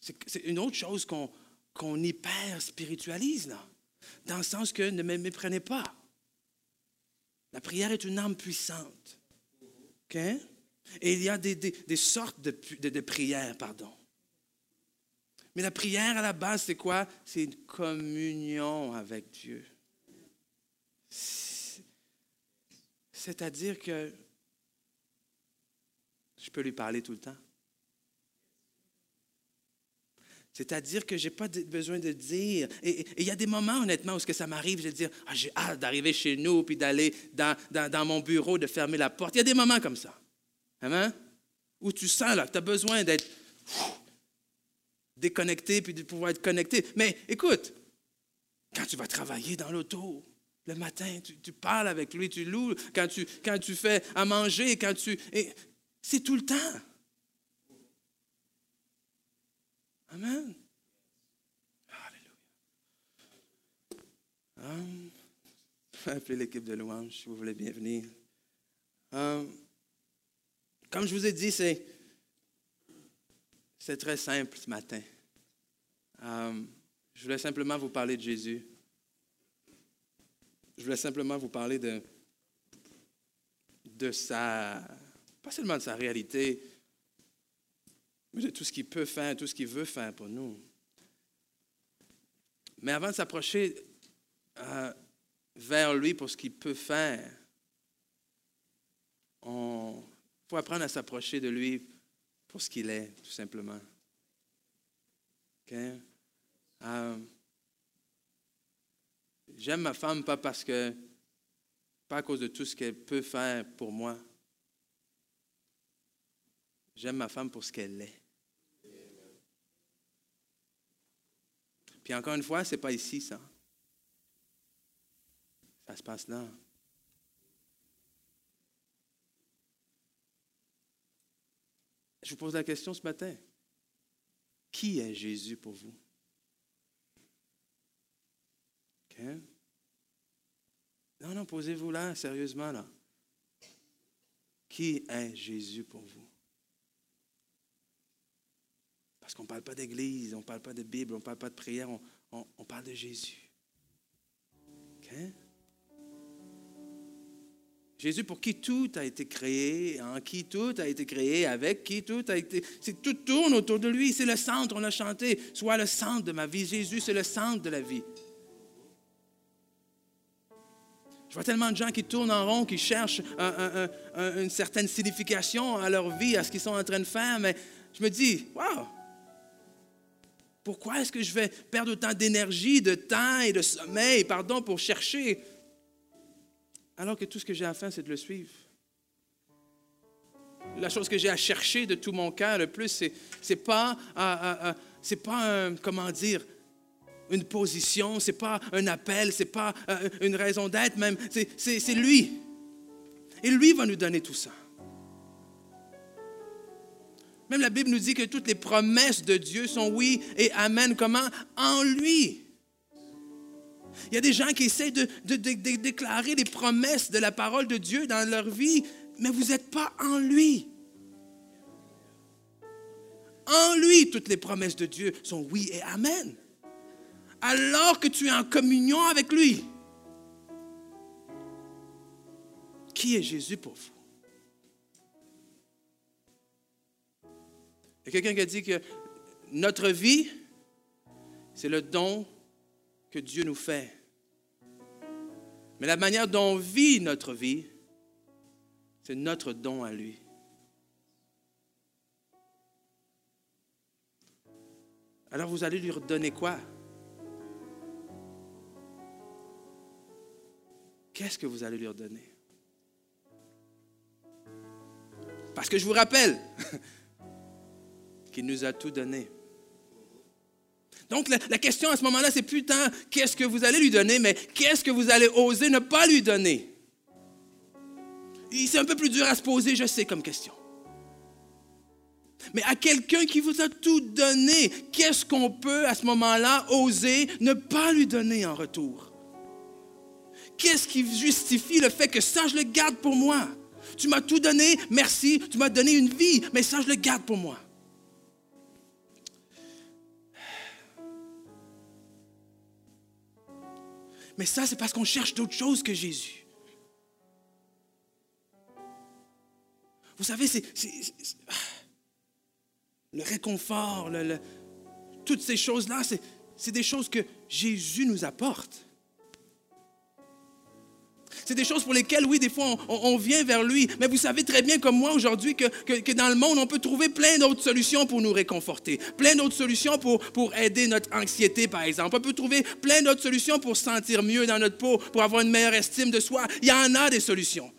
c'est une autre chose qu'on hyper spiritualise, là, dans le sens que ne me méprenez pas. La prière est une arme puissante. Et il y a des, sortes de, de prières, pardon. Mais la prière à la base, c'est quoi? C'est une communion avec Dieu. C'est-à-dire que je peux lui parler tout le temps. C'est-à-dire que je n'ai pas besoin de dire. Et il y a des moments, honnêtement, où ce que ça m'arrive, je vais dire, ah, j'ai hâte d'arriver chez nous, puis d'aller dans, mon bureau, de fermer la porte. Il y a des moments comme ça. Amen? Où tu sens là, tu as besoin d'être déconnecté, puis de pouvoir être connecté. Mais écoute, quand tu vas travailler dans l'auto, le matin, tu, parles avec lui, tu loues, quand tu, quand tu fais à manger, quand tu... C'est tout le temps. Amen. Alléluia. Um, appeler l'équipe de louange si vous voulez bien venir. Um, comme je vous ai dit, c'est, c'est très simple ce matin. Um, je voulais simplement vous parler de Jésus. Je voulais simplement vous parler de, de sa pas seulement de sa réalité, mais de tout ce qu'il peut faire, tout ce qu'il veut faire pour nous. Mais avant de s'approcher euh, vers lui pour ce qu'il peut faire, il faut apprendre à s'approcher de lui pour ce qu'il est, tout simplement. Euh, j'aime ma femme pas parce que, pas à cause de tout ce qu'elle peut faire pour moi, J'aime ma femme pour ce qu'elle est. Puis encore une fois, ce n'est pas ici, ça. Ça se passe là. Je vous pose la question ce matin. Qui est Jésus pour vous? Non, non, posez-vous là, sérieusement là. Qui est Jésus pour vous? Parce qu'on ne parle pas d'église, on ne parle pas de Bible, on ne parle pas de prière, on, parle de Jésus. Jésus pour qui tout a été créé, en qui tout a été créé, avec qui tout a été... Tout tourne autour de lui, c'est le centre, on a chanté, soit le centre de ma vie. Jésus, c'est le centre de la vie. vois tellement de gens qui tournent en rond, qui cherchent une certaine signification à leur vie, à ce qu'ils sont en train de faire, mais je me dis, waouh, pourquoi est-ce que je vais perdre autant d'énergie, de temps et de sommeil, pardon, pour chercher, alors que tout ce que j'ai à faire, c'est de le suivre? La chose que j'ai à chercher de tout mon cœur le plus, c'est, c'est pas, c'est pas comment dire, une position, c'est pas un appel, c'est pas euh, une raison d'être même, c'est, c'est lui. Et lui va nous donner tout ça. Même la Bible nous dit que toutes les promesses de Dieu sont oui et amen. Comment? En lui. Il y a des gens qui essaient de, déclarer les promesses de la parole de Dieu dans leur vie, mais vous n'êtes pas en lui. En lui, toutes les promesses de Dieu sont oui et amen. Alors que tu es en communion avec lui. Qui est Jésus pour vous? Il y a quelqu'un qui a dit que notre vie, c'est le don que Dieu nous fait. Mais la manière dont on vit notre vie, c'est notre don à lui. Alors vous allez lui redonner quoi? Qu'est-ce que vous allez lui redonner? Parce que je vous rappelle, qui nous a tout donné. Donc la, question à ce moment-là, c'est plus tant qu'est-ce que vous allez lui donner, mais qu'est-ce que vous allez oser ne pas lui donner? C'est un peu plus dur à se poser, je sais, comme question. Mais à quelqu'un qui vous a tout donné, qu'est-ce qu'on peut à ce moment-là oser ne pas lui donner en retour? Qu'est-ce qui justifie le fait que ça, je le garde pour moi? Tu m'as tout donné, merci, tu m'as donné une vie, mais ça, je le garde pour moi. Mais ça, c'est parce qu'on cherche d'autres choses que Jésus. Vous savez, c'est, le réconfort, toutes ces choses-là, c'est des choses que Jésus nous apporte. C'est des choses pour lesquelles, oui, des fois, on, vient vers lui. Mais vous savez très bien, comme moi aujourd'hui, que, que, dans le monde, on peut trouver plein d'autres solutions pour nous réconforter, plein d'autres solutions pour, pour aider notre anxiété, par exemple. On peut trouver plein d'autres solutions pour se sentir mieux dans notre peau, pour avoir une meilleure estime de soi. Il y en a des solutions.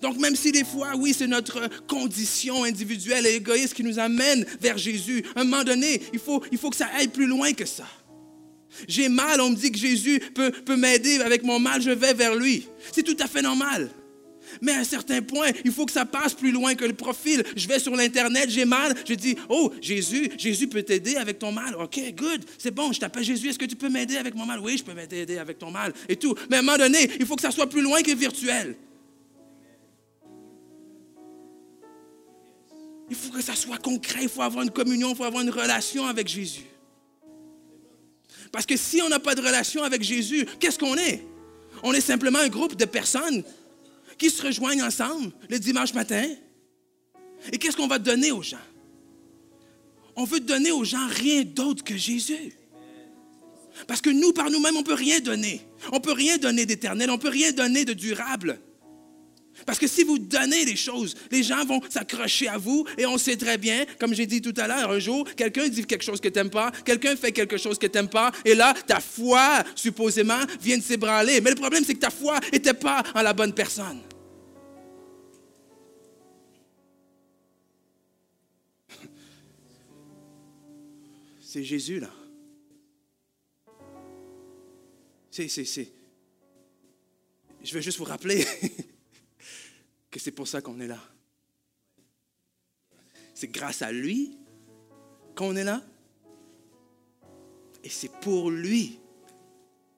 Donc même si des fois, oui, c'est notre condition individuelle et égoïste qui nous amène vers Jésus, à un moment donné, il faut, il faut que ça aille plus loin que ça. J'ai mal, on me dit que Jésus peut, m'aider avec mon mal, je vais vers lui. C'est tout à fait normal. Mais à un certain point, il faut que ça passe plus loin que le profil. Je vais sur l'Internet, j'ai mal, je dis, oh, Jésus, Jésus peut t'aider avec ton mal. OK, good, c'est bon, je t'appelle Jésus, est-ce que tu peux m'aider avec mon mal? Oui, je peux m'aider avec ton mal et tout. Mais à un moment donné, il faut que ça soit plus loin que virtuel. Il faut que ça soit concret, il faut avoir une communion, il faut avoir une relation avec Jésus. Parce que si on n'a pas de relation avec Jésus, qu'est-ce qu'on est? On est simplement un groupe de personnes qui se rejoignent ensemble le dimanche matin. Et qu'est-ce qu'on va donner aux gens? On veut donner aux gens rien d'autre que Jésus. Parce que nous, par nous-mêmes, on ne peut rien donner. On ne peut rien donner d'éternel, on ne peut rien donner de durable. Parce que si vous donnez des choses, les gens vont s'accrocher à vous et on sait très bien, comme j'ai dit tout à l'heure, un jour, quelqu'un dit quelque chose que tu n'aimes pas, quelqu'un fait quelque chose que tu n'aimes pas, et là, ta foi, supposément, vient de s'ébranler. Mais le problème, c'est que ta foi n'était pas en la bonne personne. C'est Jésus, là. C'est, c'est, c'est. Je vais juste vous rappeler. que c'est pour ça qu'on est là. C'est grâce à lui qu'on est là. Et c'est pour lui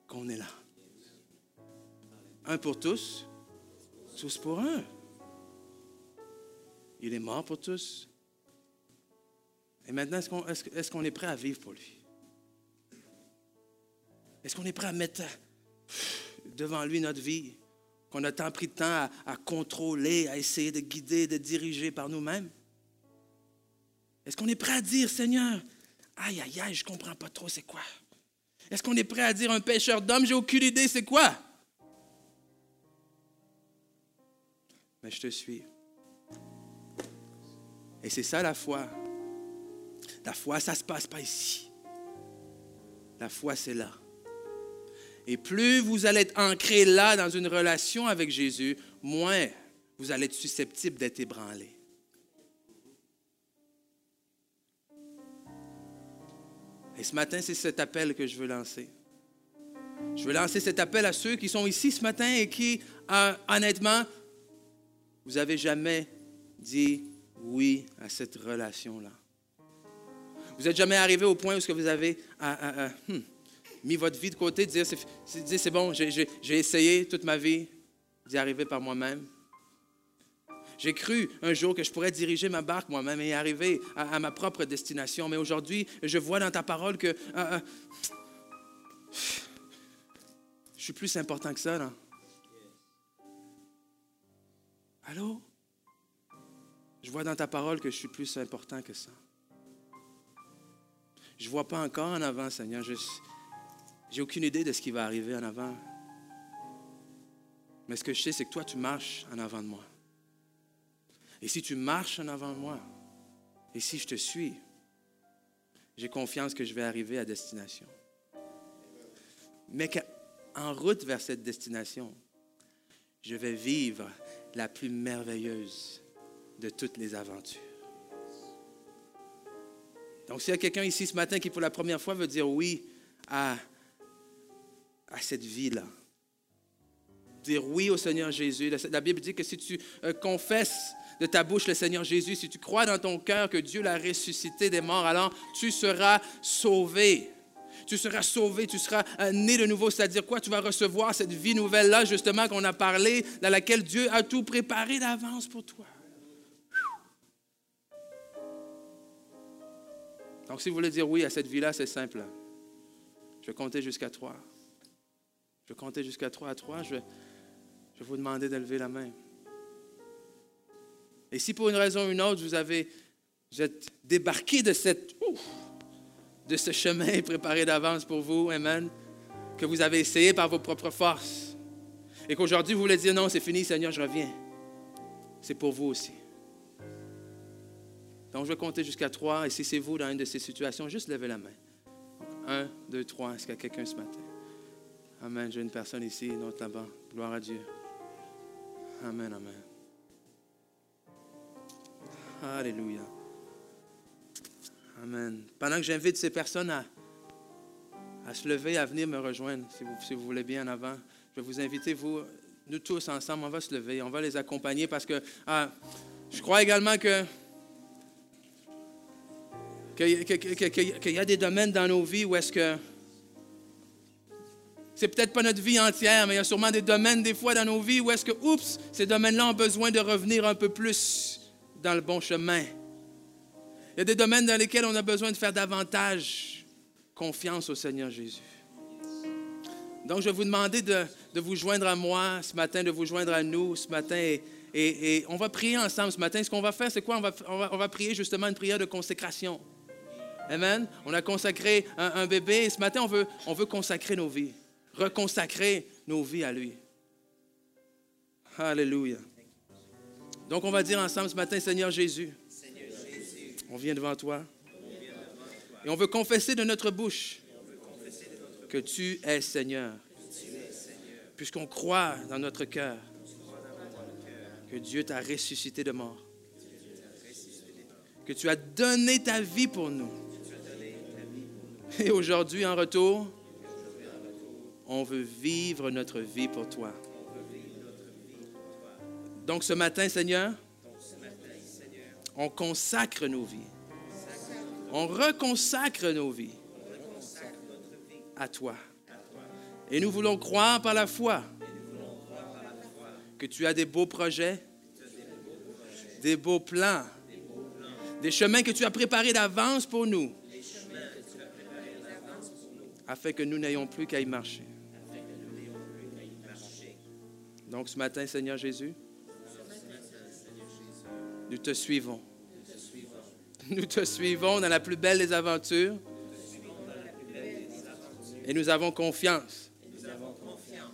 qu'on est là. Un pour tous, tous pour un. Il est mort pour tous. Et maintenant, est-ce qu'on est, est prêt à vivre pour lui? Est-ce qu'on est prêt à mettre devant lui notre vie? Qu'on a tant pris de temps à, contrôler, à essayer de guider, de diriger par nous-mêmes? Est-ce qu'on est prêt à dire, Seigneur, aïe, aïe, aïe, je ne comprends pas trop c'est quoi? Est-ce qu'on est prêt à dire un pêcheur d'hommes? J'ai aucune idée, c'est quoi? Mais je te suis. Et c'est ça la foi. La foi, ça ne se passe pas ici. La foi, c'est là. Et plus vous allez être ancré là dans une relation avec Jésus, moins vous allez être susceptible d'être ébranlé. Et ce matin, c'est cet appel que je veux lancer. Je veux lancer cet appel à ceux qui sont ici ce matin et qui, euh, honnêtement, vous n'avez jamais dit oui à cette relation-là. Vous n'êtes jamais arrivé au point où ce que vous avez hmm, mis votre vie de côté, dire c'est bon, j'ai essayé toute ma vie d'y arriver par moi-même. J'ai cru un jour que je pourrais diriger ma barque moi-même et arriver à, ma propre destination. Mais aujourd'hui, je vois dans ta parole que euh, euh, je suis plus important que ça. Là. Allô? Je vois dans ta parole que je suis plus important que ça. Je ne vois pas encore en avant, Seigneur. N'ai aucune idée de ce qui va arriver en avant. Mais ce que je sais, c'est que toi, tu marches en avant de moi. Et si tu marches en avant de moi, et si je te suis, j'ai confiance que je vais arriver à destination. Mais qu'en route vers cette destination, je vais vivre la plus merveilleuse de toutes les aventures. Donc, s'il y a quelqu'un ici ce matin qui, pour la première fois, veut dire oui à, à cette vie-là, dire oui au Seigneur Jésus, la Bible dit que si tu euh, confesses de ta bouche le Seigneur Jésus, si tu crois dans ton cœur que Dieu l'a ressuscité des morts, alors tu seras sauvé. Tu seras sauvé, tu seras euh, né de nouveau, c'est-à-dire quoi? Tu vas recevoir cette vie nouvelle-là, justement, qu'on a parlé, dans laquelle Dieu a tout préparé d'avance pour toi. Donc, si vous voulez dire oui à cette vie-là, c'est simple. Je vais compter jusqu'à trois. Je vais compter jusqu'à trois à trois. Je vais, vous demander de lever la main. Et si pour une raison ou une autre, vous avez êtes débarqué de, cette, de ce chemin préparé d'avance pour vous, Amen, que vous avez essayé par vos propres forces, et qu'aujourd'hui vous voulez dire non, c'est fini, Seigneur, je reviens. C'est pour vous aussi. Donc, je vais compter jusqu'à trois, et si c'est vous dans une de ces situations, juste levez la main. un, deux, trois. Est-ce qu'il y a quelqu'un ce matin? Amen. J'ai une personne ici, une autre là-bas. Gloire à Dieu. Amen, amen. Alléluia. Amen. Pendant que j'invite ces personnes à, à se lever, à venir me rejoindre, si vous, si vous voulez bien en avant, je vais vous inviter, vous, nous tous ensemble, on va se lever, on va les accompagner parce que ah, je crois également que qu'il y a des domaines dans nos vies où est-ce que c'est peut-être pas notre vie entière, mais il y a sûrement des domaines des fois dans nos vies où est-ce que, oups, ces domaines-là ont besoin de revenir un peu plus dans le bon chemin. Il y a des domaines dans lesquels on a besoin de faire davantage confiance au Seigneur Jésus. Donc, je vais vous demander de, vous joindre à moi ce matin, de vous joindre à nous ce matin. Et, on va prier ensemble ce matin. Ce qu'on va faire, c'est quoi? On va, on va, prier justement une prière de consécration. Amen? On a consacré un, bébé et ce matin, on veut, on veut consacrer nos vies, reconsacrer nos vies à lui. Alléluia. Donc, on va dire ensemble ce matin, Seigneur Jésus, on vient devant toi. Et on veut confesser de notre bouche que tu es Seigneur. Puisqu'on croit dans notre cœur que Dieu t'a ressuscité de mort. Que tu as donné ta vie pour nous. Et aujourd'hui, en retour, on veut vivre notre vie pour toi. Donc ce matin, Seigneur, on consacre nos vies. On reconsacre nos vies à toi. Et nous voulons croire par la foi que tu as des beaux projets, des beaux plans, des chemins que tu as préparés d'avance pour nous, afin que nous n'ayons plus qu'à y marcher. Donc ce matin, Seigneur Jésus, nous te suivons. Nous te suivons dans la plus belle des aventures. Et nous avons confiance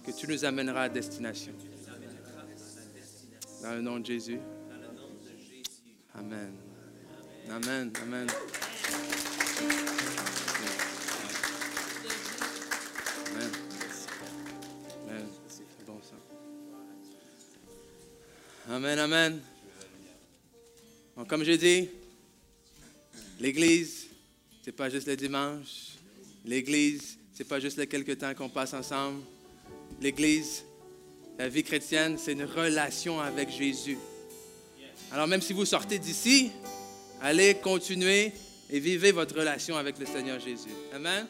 que tu nous amèneras à destination. Dans le nom de Jésus. Amen. Amen. Amen. Amen, amen. Comme j'ai dit, l'Église, c'est pas juste le dimanche. L'Église, c'est pas juste les quelques temps qu'on passe ensemble. L'Église, la vie chrétienne, c'est une relation avec Jésus. Alors même si vous sortez d'ici, allez continuer et vivez votre relation avec le Seigneur Jésus. Amen.